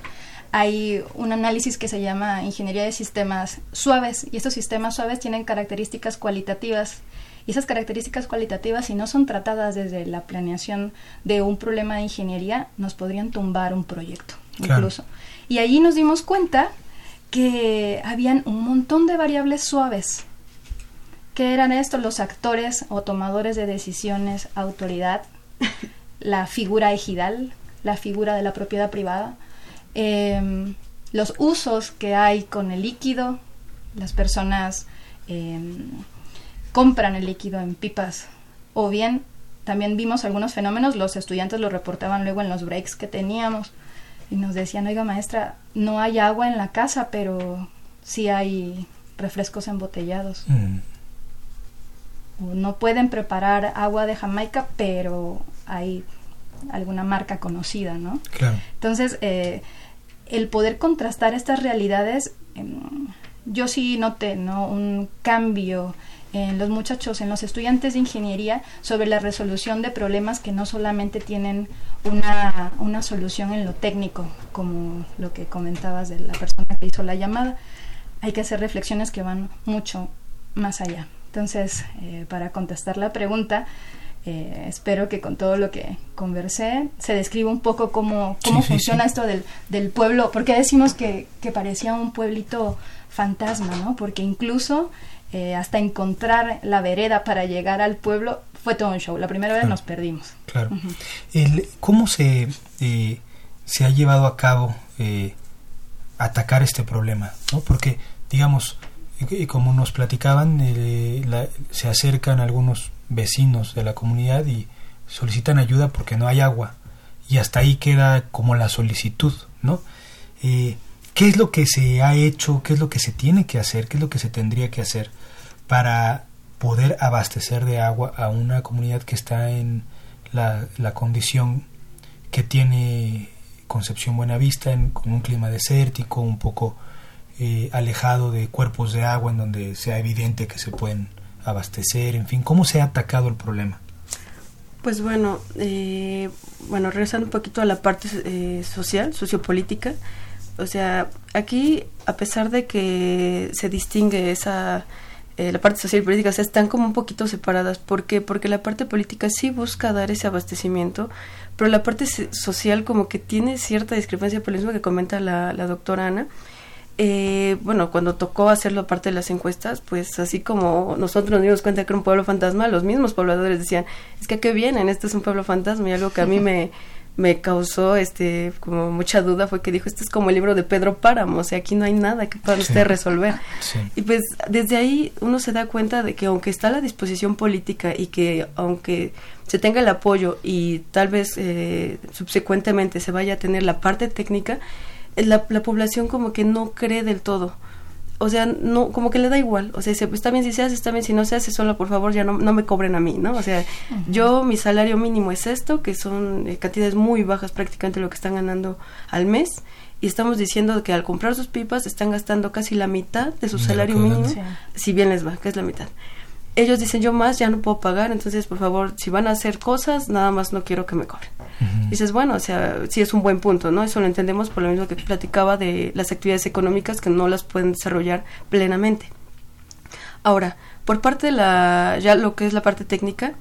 hay un análisis que se llama Ingeniería de Sistemas Suaves y estos sistemas suaves tienen características cualitativas y esas características cualitativas, si no son tratadas desde la planeación de un problema de ingeniería, nos podrían tumbar un proyecto incluso. Y allí nos dimos cuenta que habían un montón de variables suaves. que eran estos? Los actores o tomadores de decisiones, autoridad, (laughs) la figura ejidal, la figura de la propiedad privada, em, los usos que hay con el líquido, las personas em, compran el líquido en pipas o bien también vimos algunos fenómenos, los estudiantes lo reportaban luego en los breaks que teníamos, y nos decían, oiga maestra, no hay agua en la casa, pero sí hay refrescos embotellados. Mm. no pueden preparar agua de Jamaica, pero hay alguna marca conocida, ¿no? Claro. Entonces, eh, el poder contrastar estas realidades, em, yo sí noté, ¿no? Un cambio en los muchachos, en los estudiantes de ingeniería, sobre la resolución de problemas que no solamente tienen una, una solución en lo técnico, como lo que comentabas de la persona que hizo la llamada. Hay que hacer reflexiones que van mucho más allá. Entonces, eh, para contestar la pregunta, eh, espero que con todo lo que conversé se describa un poco cómo, cómo funciona esto del, del, pueblo, porque decimos que, que, parecía un pueblito fantasma, ¿no? Porque incluso eh, hasta encontrar la vereda para llegar al pueblo fue todo un show. La primera vez nos perdimos. Claro. ¿Cómo se, eh, se ha llevado a cabo eh, atacar este problema? ¿no? Porque, digamos, como nos platicaban, se acercan algunos vecinos de la comunidad y solicitan ayuda porque no hay agua. Y hasta ahí queda como la solicitud, ¿no? ¿Qué es lo que se ha hecho? ¿Qué es lo que se tiene que hacer? ¿Qué es lo que se tendría que hacer para poder abastecer de agua a una comunidad que está en la, condición que tiene Concepción Buenavista, en, con un clima desértico, un poco eh, alejado de cuerpos de agua en donde sea evidente que se pueden abastecer, en fin, ¿cómo se ha atacado el problema? Pues bueno, eh, bueno, regresando un poquito a la parte eh, social, sociopolítica, o sea, aquí, a pesar de que se distingue esa, eh, la parte social y política, o sea, están como un poquito separadas. ¿Por qué? Porque la parte política sí busca dar ese abastecimiento, pero la parte social como que tiene cierta discrepancia por lo mismo que comenta la, la doctora Ana. eh, bueno, cuando tocó hacerlo parte de las encuestas, pues así como nosotros nos dimos cuenta que era un pueblo fantasma, los mismos pobladores decían, es que qué vienen, este es un pueblo fantasma y algo que a mí (laughs) me, me causó este como mucha duda fue que dijo, este es como el libro de Pedro Páramo, o sea, aquí no hay nada que pueda usted resolver. Y pues desde ahí uno se da cuenta de que aunque está la disposición política y que aunque se tenga el apoyo y tal vez eh, subsecuentemente se vaya a tener la parte técnica, la, la población como que no cree del todo o sea, no, como que le da igual, o sea, dice, está bien si se hace, está bien si no se hace, solo por favor ya no, no me cobren a mí, ¿no? O sea, yo mi salario mínimo es esto, que son eh, cantidades muy bajas prácticamente lo que están ganando al mes, y estamos diciendo que al comprar sus pipas están gastando casi la mitad de su salario mínimo, si bien les va, que es la mitad ellos dicen yo más ya no puedo pagar, entonces por favor, si van a hacer cosas, nada más no quiero que me cobren. Dices, bueno, o sea, sí es un buen punto, ¿no? Eso lo entendemos por lo mismo que platicaba de las actividades económicas que no las pueden desarrollar plenamente. Ahora, por parte de la, ya lo que es la parte técnica,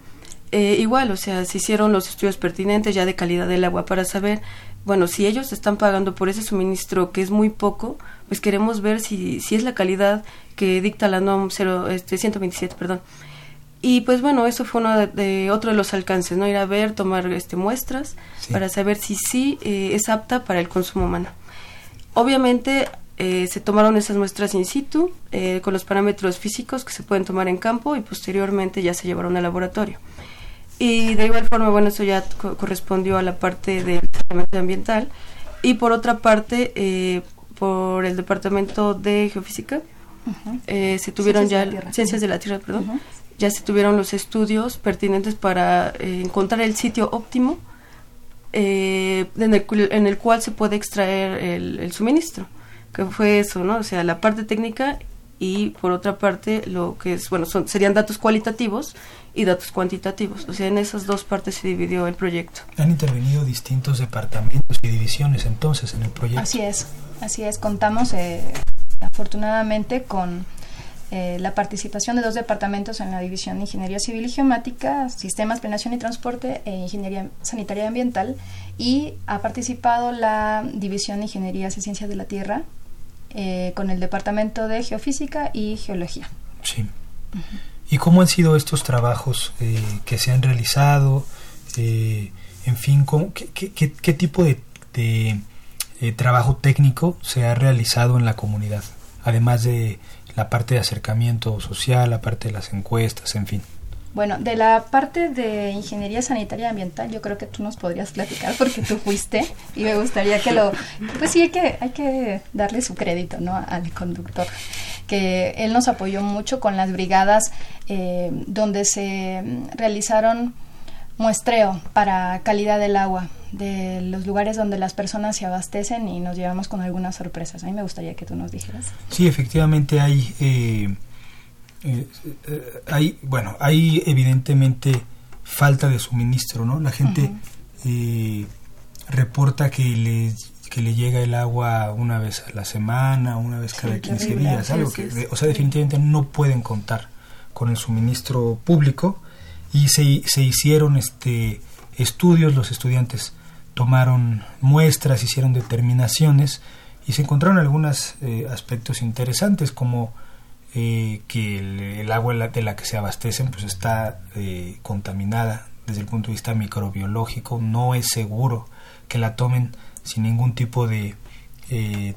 eh, igual, o sea, se hicieron los estudios pertinentes ya de calidad del agua para saber, bueno, si ellos están pagando por ese suministro que es muy poco, pues queremos ver si, si es la calidad que dicta la NOM 0, este, 127, perdón. Y pues bueno, eso fue uno de, otro de los alcances, ¿no? Ir a ver, tomar este, muestras para saber si sí eh, es apta para el consumo humano. Obviamente eh, se tomaron esas muestras in situ eh, con los parámetros físicos que se pueden tomar en campo y posteriormente ya se llevaron al laboratorio. Y de igual forma, bueno, eso ya correspondió a la parte del departamento ambiental y por otra parte, por el departamento de geofísica, eh, se tuvieron ya ciencias de la tierra, perdón, ya se tuvieron los estudios pertinentes para eh, encontrar el sitio óptimo eh, en, el, en, el, cual se puede extraer el, suministro, que fue eso, ¿no? O sea, la parte técnica y por otra parte lo que es, bueno, son, serían datos cualitativos y datos cuantitativos. O sea, en esas dos partes se dividió el proyecto. Han intervenido distintos departamentos y divisiones entonces en el proyecto. Así es, así es. Contamos afortunadamente con eh, la participación de dos departamentos en la división de Ingeniería Civil y Geomática, Sistemas, Planeación y Transporte e Ingeniería Sanitaria y Ambiental, y ha participado la división de Ingenierías y Ciencias de la Tierra eh, con el departamento de Geofísica y Geología. Sí. ¿Y cómo han sido estos trabajos eh, que se han realizado? en fin, qué, qué, tipo de eh, trabajo técnico se ha realizado en la comunidad, además de la parte de acercamiento social, la parte de las encuestas, en fin. Bueno, de la parte de ingeniería sanitaria y ambiental, yo creo que tú nos podrías platicar porque tú fuiste y me gustaría que lo, pues sí hay que hay que darle su crédito, ¿no? Al conductor, que él nos apoyó mucho con las brigadas eh, donde se realizaron muestreo para calidad del agua de los lugares donde las personas se abastecen y nos llevamos con algunas sorpresas. A mí me gustaría que tú nos dijeras. Sí, efectivamente hay, eh, eh, hay bueno, hay evidentemente falta de suministro, ¿no? La gente eh, reporta que le, que le llega el agua una vez a la semana, una vez cada 15 días, algo que, o sea, definitivamente no pueden contar con el suministro público y se, se hicieron este estudios, los estudiantes tomaron muestras, hicieron determinaciones y se encontraron algunos eh, aspectos interesantes como eh, que el, agua de la que se abastecen pues está eh, contaminada desde el punto de vista microbiológico, no es seguro que la tomen sin ningún tipo de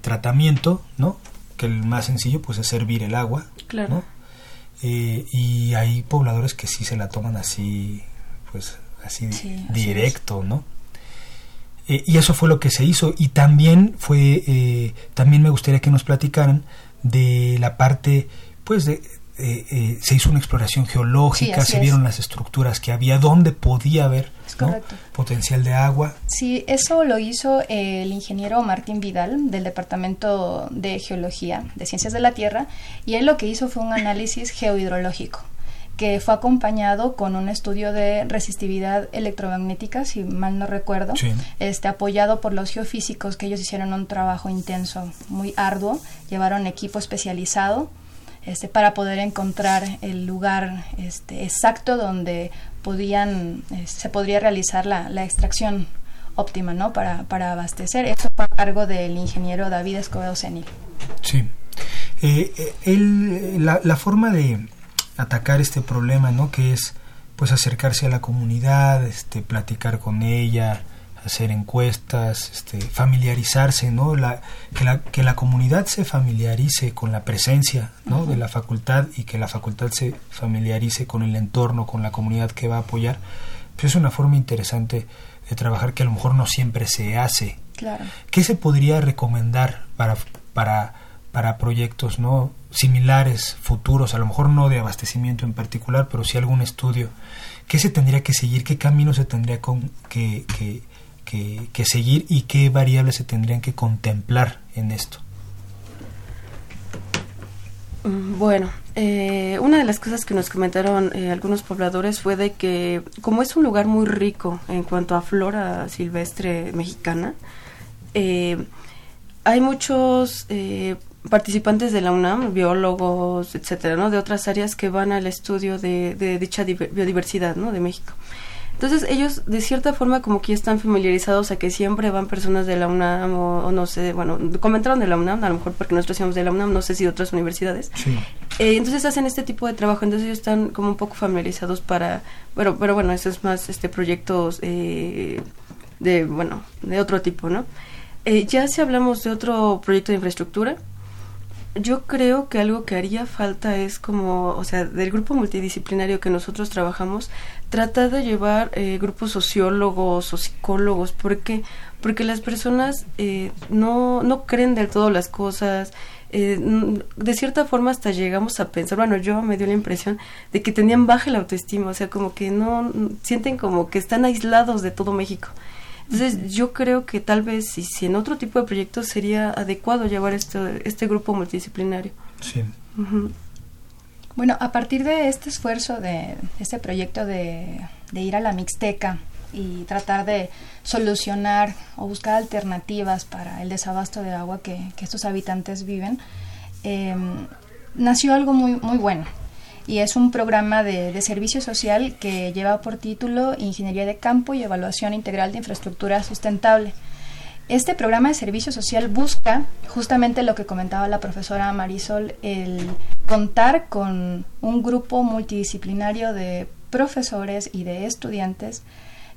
tratamiento, ¿no? Que el más sencillo pues es hervir el agua, claro. y hay pobladores que sí se la toman así, pues así directo, ¿no? Eh, y eso fue lo que se hizo. Y también fue, eh, también me gustaría que nos platicaran de la parte, pues, de, eh, se hizo una exploración geológica, se vieron las estructuras que había, dónde podía haber potencial de agua. Sí, eso lo hizo el ingeniero Martín Vidal del Departamento de Geología de Ciencias de la Tierra y él lo que hizo fue un análisis geohidrológico que fue acompañado con un estudio de resistividad electromagnética, si mal no recuerdo, este, apoyado por los geofísicos, que ellos hicieron un trabajo intenso, muy arduo, llevaron equipo especializado este, para poder encontrar el lugar este, exacto donde podían, este, se podría realizar la, la extracción óptima, ¿no? Para, para abastecer. Eso fue a cargo del ingeniero David Escobedo Senil. Sí. Eh, eh la, la, forma de atacar este problema, ¿no? Que es, pues, acercarse a la comunidad, este, platicar con ella, hacer encuestas, este, familiarizarse, ¿no? La, que, la, que la comunidad se familiarice con la presencia, ¿no? De la facultad y que la facultad se familiarice con el entorno, con la comunidad que va a apoyar. Pues es una forma interesante de trabajar que a lo mejor no siempre se hace. Claro. ¿Qué se podría recomendar para, para, para proyectos no similares, futuros, a lo mejor no de abastecimiento en particular, pero sí algún estudio? ¿Qué se tendría que seguir? ¿Qué camino se tendría con, que, que, que, seguir y qué variables se tendrían que contemplar en esto? Bueno, eh, una de las cosas que nos comentaron eh, algunos pobladores fue de que como es un lugar muy rico en cuanto a flora silvestre mexicana, eh, hay muchos participantes de la UNAM, biólogos, etcétera, ¿no? de otras áreas que van al estudio de, de dicha biodiversidad ¿no? de México. Entonces ellos de cierta forma como que están familiarizados a que siempre van personas de la UNAM o, no sé, bueno, comentaron de la UNAM, a lo mejor porque nosotros decíamos de la UNAM, no sé si de otras universidades. Eh, entonces hacen este tipo de trabajo, entonces ellos están como un poco familiarizados para, bueno, pero bueno, eso es más este proyectos eh, de, bueno, de otro tipo, ¿no? Eh, ya si hablamos de otro proyecto de infraestructura, yo creo que algo que haría falta es como, o sea, del grupo multidisciplinario que nosotros trabajamos, tratar de llevar eh, grupos sociólogos o psicólogos, porque porque las personas eh, no, no creen del todo las cosas, eh, de cierta forma hasta llegamos a pensar, bueno, yo me dio la impresión de que tenían baja la autoestima, o sea, como que no, sienten como que están aislados de todo México. Entonces, yo creo que tal vez si, si en otro tipo de proyectos sería adecuado llevar este, este grupo multidisciplinario. Sí. Bueno, a partir de este esfuerzo, de este proyecto de, ir a la Mixteca y tratar de solucionar o buscar alternativas para el desabasto de agua que, estos habitantes viven, em, nació algo muy, muy bueno y es un programa de, servicio social que lleva por título Ingeniería de Campo y Evaluación Integral de Infraestructura Sustentable. Este programa de servicio social busca justamente lo que comentaba la profesora Marisol, el contar con un grupo multidisciplinario de profesores y de estudiantes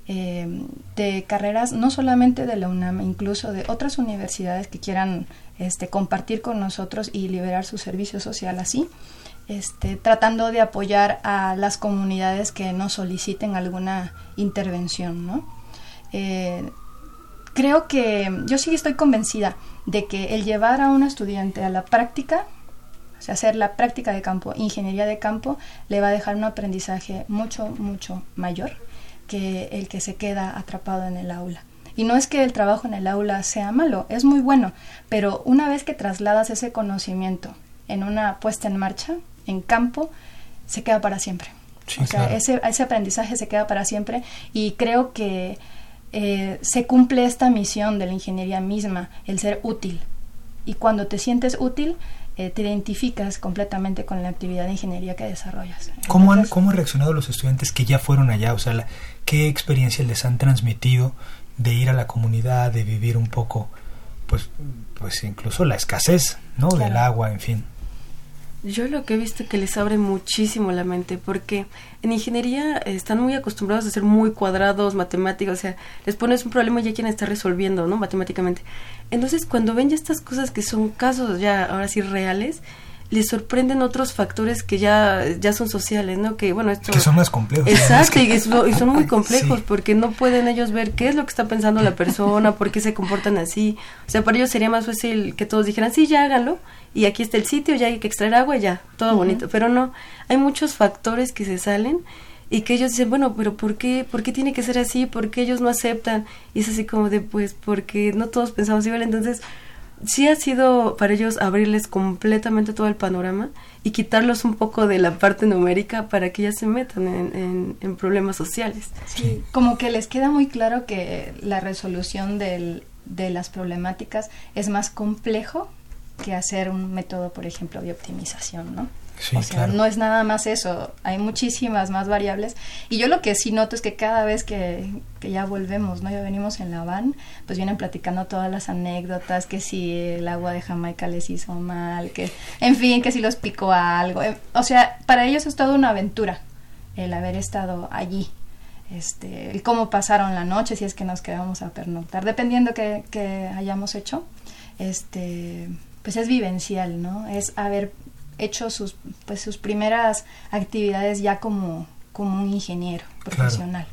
eh, de carreras no solamente de la UNAM, incluso de otras universidades que quieran este, compartir con nosotros y liberar su servicio social así este, tratando de apoyar a las comunidades que nos soliciten alguna intervención, ¿no? Eh, creo que yo sí estoy convencida de que el llevar a un estudiante a la práctica, o sea, hacer la práctica de campo, ingeniería de campo, le va a dejar un aprendizaje mucho, mucho mayor que el que se queda atrapado en el aula. Y no es que el trabajo en el aula sea malo, es muy bueno, pero una vez que trasladas ese conocimiento en una puesta en marcha, en campo se queda para siempre. o sea, ese, ese, aprendizaje se queda para siempre y creo que eh, se cumple esta misión de la ingeniería misma, el ser útil. Y cuando te sientes útil, eh, te identificas completamente con la actividad de ingeniería que desarrollas. ¿Cómo, han, ¿Cómo han reaccionado los estudiantes que ya fueron allá? O sea, ¿qué experiencia les han transmitido de ir a la comunidad, de vivir un poco, pues, pues incluso la escasez, ¿no? Del agua, en fin. Yo lo que he visto que les abre muchísimo la mente, porque en ingeniería están muy acostumbrados a ser muy cuadrados, matemáticos, o sea, les pones un problema y ya quieren estar resolviendo, ¿no? Matemáticamente. Entonces, cuando ven ya estas cosas que son casos ya ahora sí reales, les sorprenden otros factores que ya, ya son sociales, ¿no? Que, bueno, esto... Que son más complejos. Exacto, y, son muy (laughs) complejos porque no pueden ellos ver qué es lo que está pensando la persona, por qué se comportan así. O sea, para ellos sería más fácil que todos dijeran, sí, ya háganlo, y aquí está el sitio, ya hay que extraer agua, ya, todo bonito. Pero no, hay muchos factores que se salen y que ellos dicen, bueno, pero ¿por qué, ¿por qué tiene que ser así? ¿Por qué ellos no aceptan? Y es así como de, pues, porque no todos pensamos igual. Entonces, sí ha sido para ellos abrirles completamente todo el panorama y quitarlos un poco de la parte numérica para que ya se metan en, problemas sociales. Sí, como que les queda muy claro que la resolución del, de las problemáticas es más complejo que hacer un método, por ejemplo, de optimización, ¿no? O sea, no es nada más eso, hay muchísimas más variables. Y yo lo que sí noto es que cada vez que, que ya volvemos, ¿no? Ya venimos en la van, pues vienen platicando todas las anécdotas, que si el agua de Jamaica les hizo mal, que, en fin, que si los picó algo. Eh, o sea, para ellos es toda una aventura el haber estado allí. Este, el cómo pasaron la noche, si es que nos quedamos a pernoctar, dependiendo que, que hayamos hecho, este, pues es vivencial, ¿no? Es haber hecho sus, pues sus primeras actividades ya como, como un ingeniero profesional.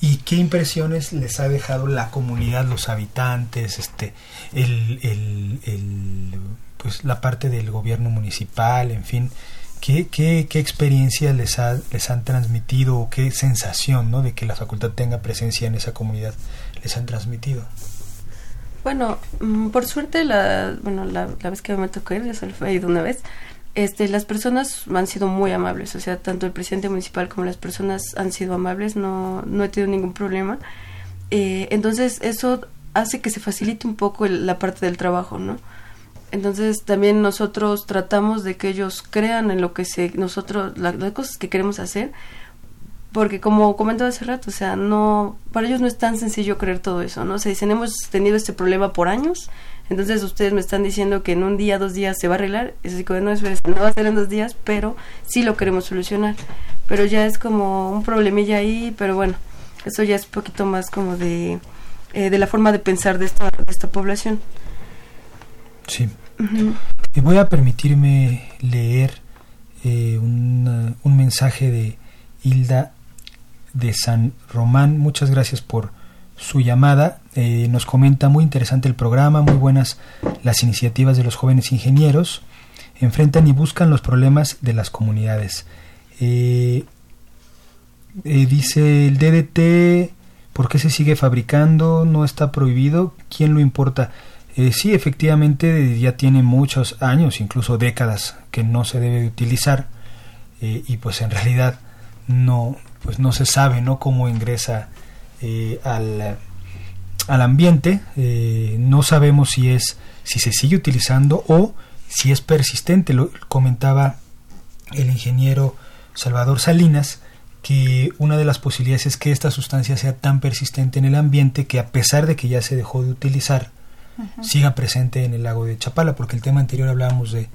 ¿Y qué impresiones les ha dejado la comunidad, los habitantes, este, el, el, el, pues la parte del gobierno municipal, en fin? ¿Qué, qué, qué experiencia les, ha, les han transmitido o qué sensación ¿no? de que la facultad tenga presencia en esa comunidad les han transmitido? Bueno, mm, por suerte, la, bueno, la, la vez que me tocó ir, yo solo he ido una vez, este, las personas han sido muy amables, o sea, tanto el presidente municipal como las personas han sido amables, no, no he tenido ningún problema. Eh, entonces, eso hace que se facilite un poco la parte del trabajo, ¿no? Entonces, también nosotros tratamos de que ellos crean en lo que se, nosotros, las cosas que queremos hacer, porque como comentaba hace rato, o sea, no, para ellos no es tan sencillo creer todo eso, ¿no? O sea, dicen, hemos tenido este problema por años, entonces ustedes me están diciendo que en un día, dos días se va a arreglar. Es así como, no, es no va a ser en dos días, pero sí lo queremos solucionar. Pero ya es como un problemilla ahí, pero bueno, eso ya es un poquito más como de, eh, de la forma de pensar de esta, de esta población. Sí. Y voy a permitirme leer eh, un mensaje de Hilda de San Román. Muchas gracias por su llamada. Eh, nos comenta muy interesante el programa, muy buenas las iniciativas de los jóvenes ingenieros. Enfrentan y buscan los problemas de las comunidades. Eh, eh, dice el DDT, ¿por qué se sigue fabricando? ¿No está prohibido? ¿Quién lo importa? sí, efectivamente ya tiene muchos años, incluso décadas, que no se debe de utilizar y pues en realidad no, pues no se sabe ¿no? cómo ingresa eh, al, al, ambiente. Eh, no sabemos si es si se sigue utilizando o si es persistente. Lo comentaba el ingeniero Salvador Salinas que una de las posibilidades es que esta sustancia sea tan persistente en el ambiente que a pesar de que ya se dejó de utilizar, siga presente en el lago de Chapala, porque el tema anterior hablábamos de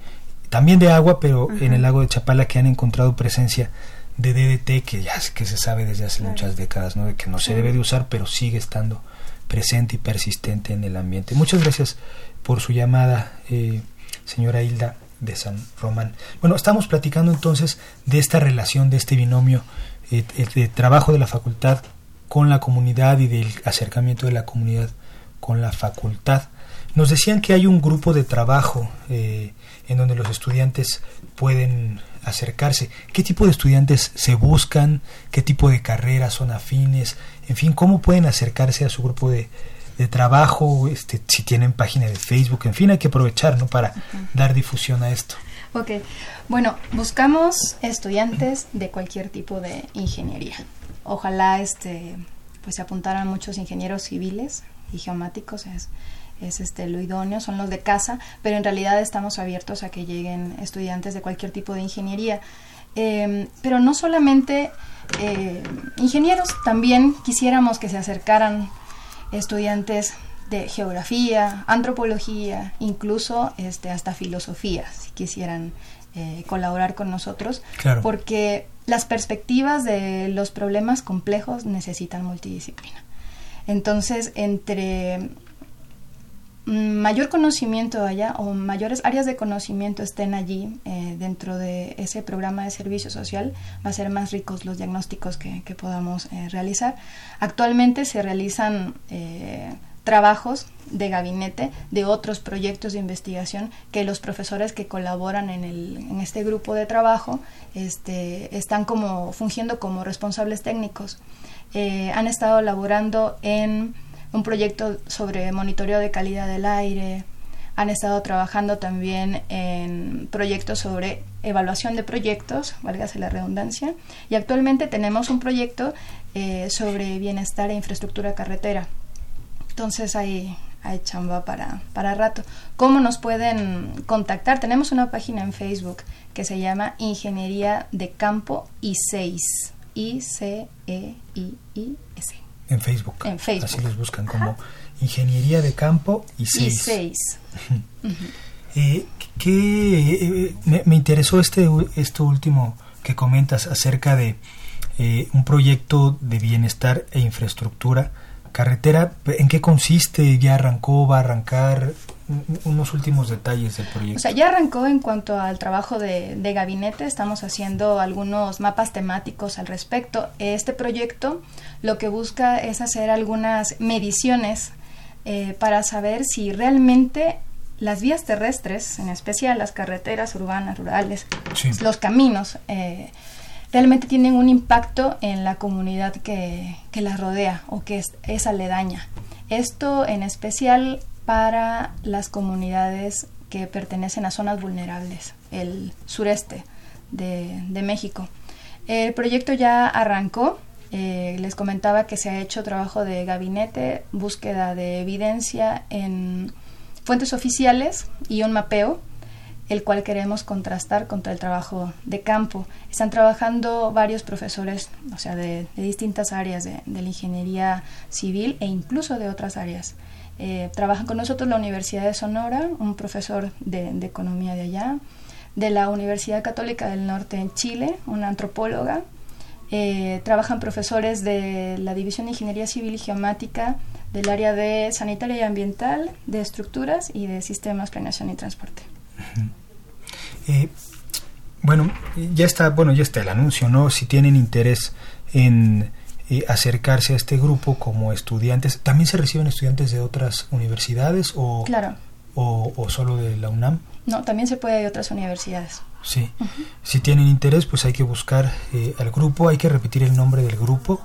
también de agua, pero en el lago de Chapala que han encontrado presencia de DDT que ya que se sabe desde hace muchas décadas, ¿no? De que no se debe de usar, pero sigue estando presente y persistente en el ambiente. Muchas gracias por su llamada, eh, señora Hilda de San Román. Bueno, estamos platicando entonces de esta relación, de este binomio eh, de trabajo de la facultad con la comunidad y del acercamiento de la comunidad con la facultad. Nos decían que hay un grupo de trabajo eh, en donde los estudiantes pueden acercarse, qué tipo de estudiantes se buscan, qué tipo de carreras son afines, en fin, cómo pueden acercarse a su grupo de, de trabajo, este, si tienen página de Facebook, en fin, hay que aprovechar ¿no? para dar difusión a esto. Ok, bueno, buscamos estudiantes de cualquier tipo de ingeniería. Ojalá este, pues se apuntaran muchos ingenieros civiles y geomáticos, es, es este lo idóneo, son los de casa, pero en realidad estamos abiertos a que lleguen estudiantes de cualquier tipo de ingeniería. Em, pero no solamente eh, ingenieros, también quisiéramos que se acercaran estudiantes de geografía, antropología, incluso este, hasta filosofía, si quisieran eh, colaborar con nosotros, porque las perspectivas de los problemas complejos necesitan multidisciplina. Entonces, entre mayor conocimiento allá o mayores áreas de conocimiento estén allí eh, dentro de ese programa de servicio social, va a ser más ricos los diagnósticos que, podamos eh, realizar. Actualmente se realizan eh, trabajos de gabinete de otros proyectos de investigación que los profesores que colaboran en, el, en este grupo de trabajo este, están como fungiendo como responsables técnicos. han estado laborando en un proyecto sobre monitoreo de calidad del aire, han estado trabajando también en proyectos sobre evaluación de proyectos, válgase la redundancia, y actualmente tenemos un proyecto eh, sobre bienestar e infraestructura carretera. Entonces hay, hay chamba para, para rato. ¿Cómo nos pueden contactar? Tenemos una página en Facebook que se llama Ingeniería de Campo I6. I-C-E-I-I-S. En Facebook. En Facebook. Así los buscan como Ingeniería de Campo I6. I6. (laughs) eh, que eh, me, me, interesó este esto último que comentas acerca de eh, un proyecto de bienestar e infraestructura carretera en qué consiste ya arrancó va a arrancar unos últimos detalles del proyecto. O sea, ya arrancó en cuanto al trabajo de, de, gabinete, estamos haciendo algunos mapas temáticos al respecto. Este proyecto lo que busca es hacer algunas mediciones eh, para saber si realmente las vías terrestres, en especial las carreteras urbanas, rurales, sí. los caminos, eh, realmente tienen un impacto en la comunidad que, que las rodea o que es, es aledaña. Esto en especial para las comunidades que pertenecen a zonas vulnerables, el sureste de, de México. El proyecto ya arrancó, eh, les comentaba que se ha hecho trabajo de gabinete, búsqueda de evidencia en fuentes oficiales y un mapeo, el cual queremos contrastar contra el trabajo de campo. Están trabajando varios profesores, o sea, de, distintas áreas de, la ingeniería civil e incluso de otras áreas. Eh, trabajan con nosotros la Universidad de Sonora, un profesor de, economía de allá, de la Universidad Católica del Norte en Chile, una antropóloga. Eh, trabajan profesores de la División de Ingeniería Civil y Geomática, del área de sanitaria y ambiental, de estructuras y de sistemas, planeación y transporte. Eh, bueno, ya está, bueno, ya está el anuncio, ¿no? Si tienen interés en eh, acercarse a este grupo como estudiantes, ¿también se reciben estudiantes de otras universidades o, claro. o, o solo de la UNAM? No, también se puede de otras universidades. Sí. Uh -huh. Si tienen interés, pues hay que buscar eh, al grupo, hay que repetir el nombre del grupo.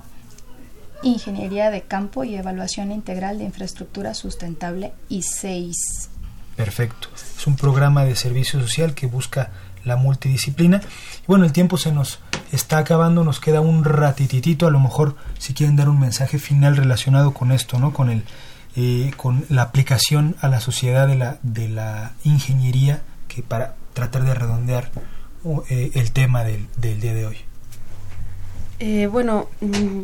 Ingeniería de Campo y Evaluación Integral de Infraestructura Sustentable I6. Perfecto. Es un programa de servicio social que busca la multidisciplina. Y bueno, el tiempo se nos está acabando, nos queda un ratititito, a lo mejor si quieren dar un mensaje final relacionado con esto, ¿no? Con el eh, con la aplicación a la sociedad de la, de la ingeniería que para tratar de redondear eh, el tema del, del día de hoy. Eh, bueno,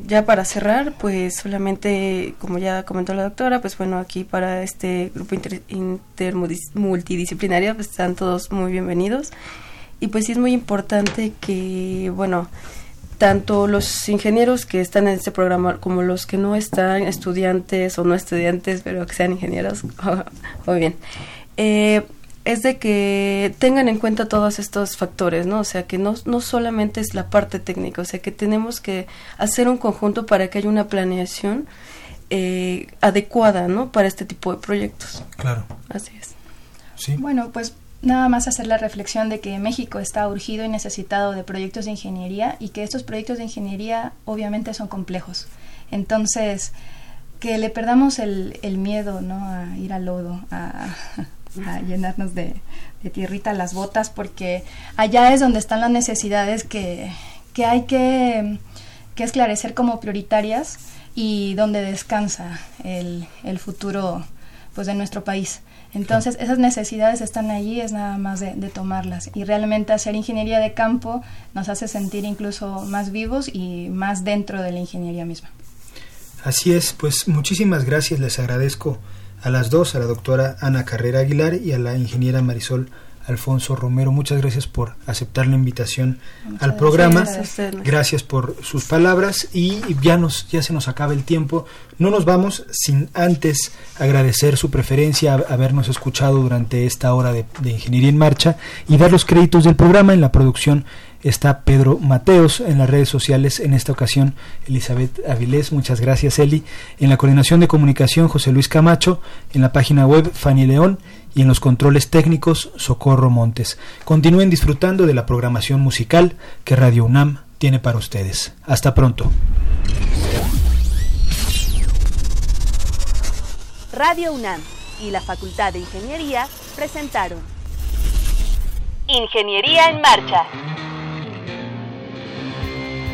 ya para cerrar, pues solamente, como ya comentó la doctora, pues bueno, aquí para este grupo inter, inter multidisciplinario pues están todos muy bienvenidos. Y pues sí es muy importante que, bueno, tanto los ingenieros que están en este programa como los que no están, estudiantes o no estudiantes, pero que sean ingenieros, (laughs) muy bien, eh, es de que tengan en cuenta todos estos factores, ¿no? O sea, que no, no solamente es la parte técnica, o sea, que tenemos que hacer un conjunto para que haya una planeación eh, adecuada, ¿no? Para este tipo de proyectos. Claro. Así es. Sí. Bueno, pues nada más hacer la reflexión de que México está urgido y necesitado de proyectos de ingeniería y que estos proyectos de ingeniería obviamente son complejos. Entonces, que le perdamos el, el miedo, ¿no? A ir al lodo, a llenarnos de, de, tierrita las botas, porque allá es donde están las necesidades que, que hay que, que, esclarecer como prioritarias y donde descansa el, el futuro pues, de nuestro país. Entonces, esas necesidades están allí, es nada más de, de, tomarlas. Y realmente hacer ingeniería de campo nos hace sentir incluso más vivos y más dentro de la ingeniería misma. Así es, pues muchísimas gracias, les agradezco a las dos, a la doctora Ana Carrera Aguilar y a la ingeniera Marisol Alfonso Romero. Muchas gracias por aceptar la invitación Muchas al programa. Gracias, gracias, por sus palabras y ya nos ya se nos acaba el tiempo. No nos vamos sin antes agradecer su preferencia, habernos escuchado durante esta hora de, de Ingeniería en Marcha y dar los créditos del programa en la producción está Pedro Mateos en las redes sociales, en esta ocasión Elizabeth Avilés, muchas gracias Eli, en la coordinación de comunicación José Luis Camacho, en la página web Fanny León y en los controles técnicos Socorro Montes. Continúen disfrutando de la programación musical que Radio UNAM tiene para ustedes. Hasta pronto. Radio UNAM y la Facultad de Ingeniería presentaron Ingeniería en Marcha.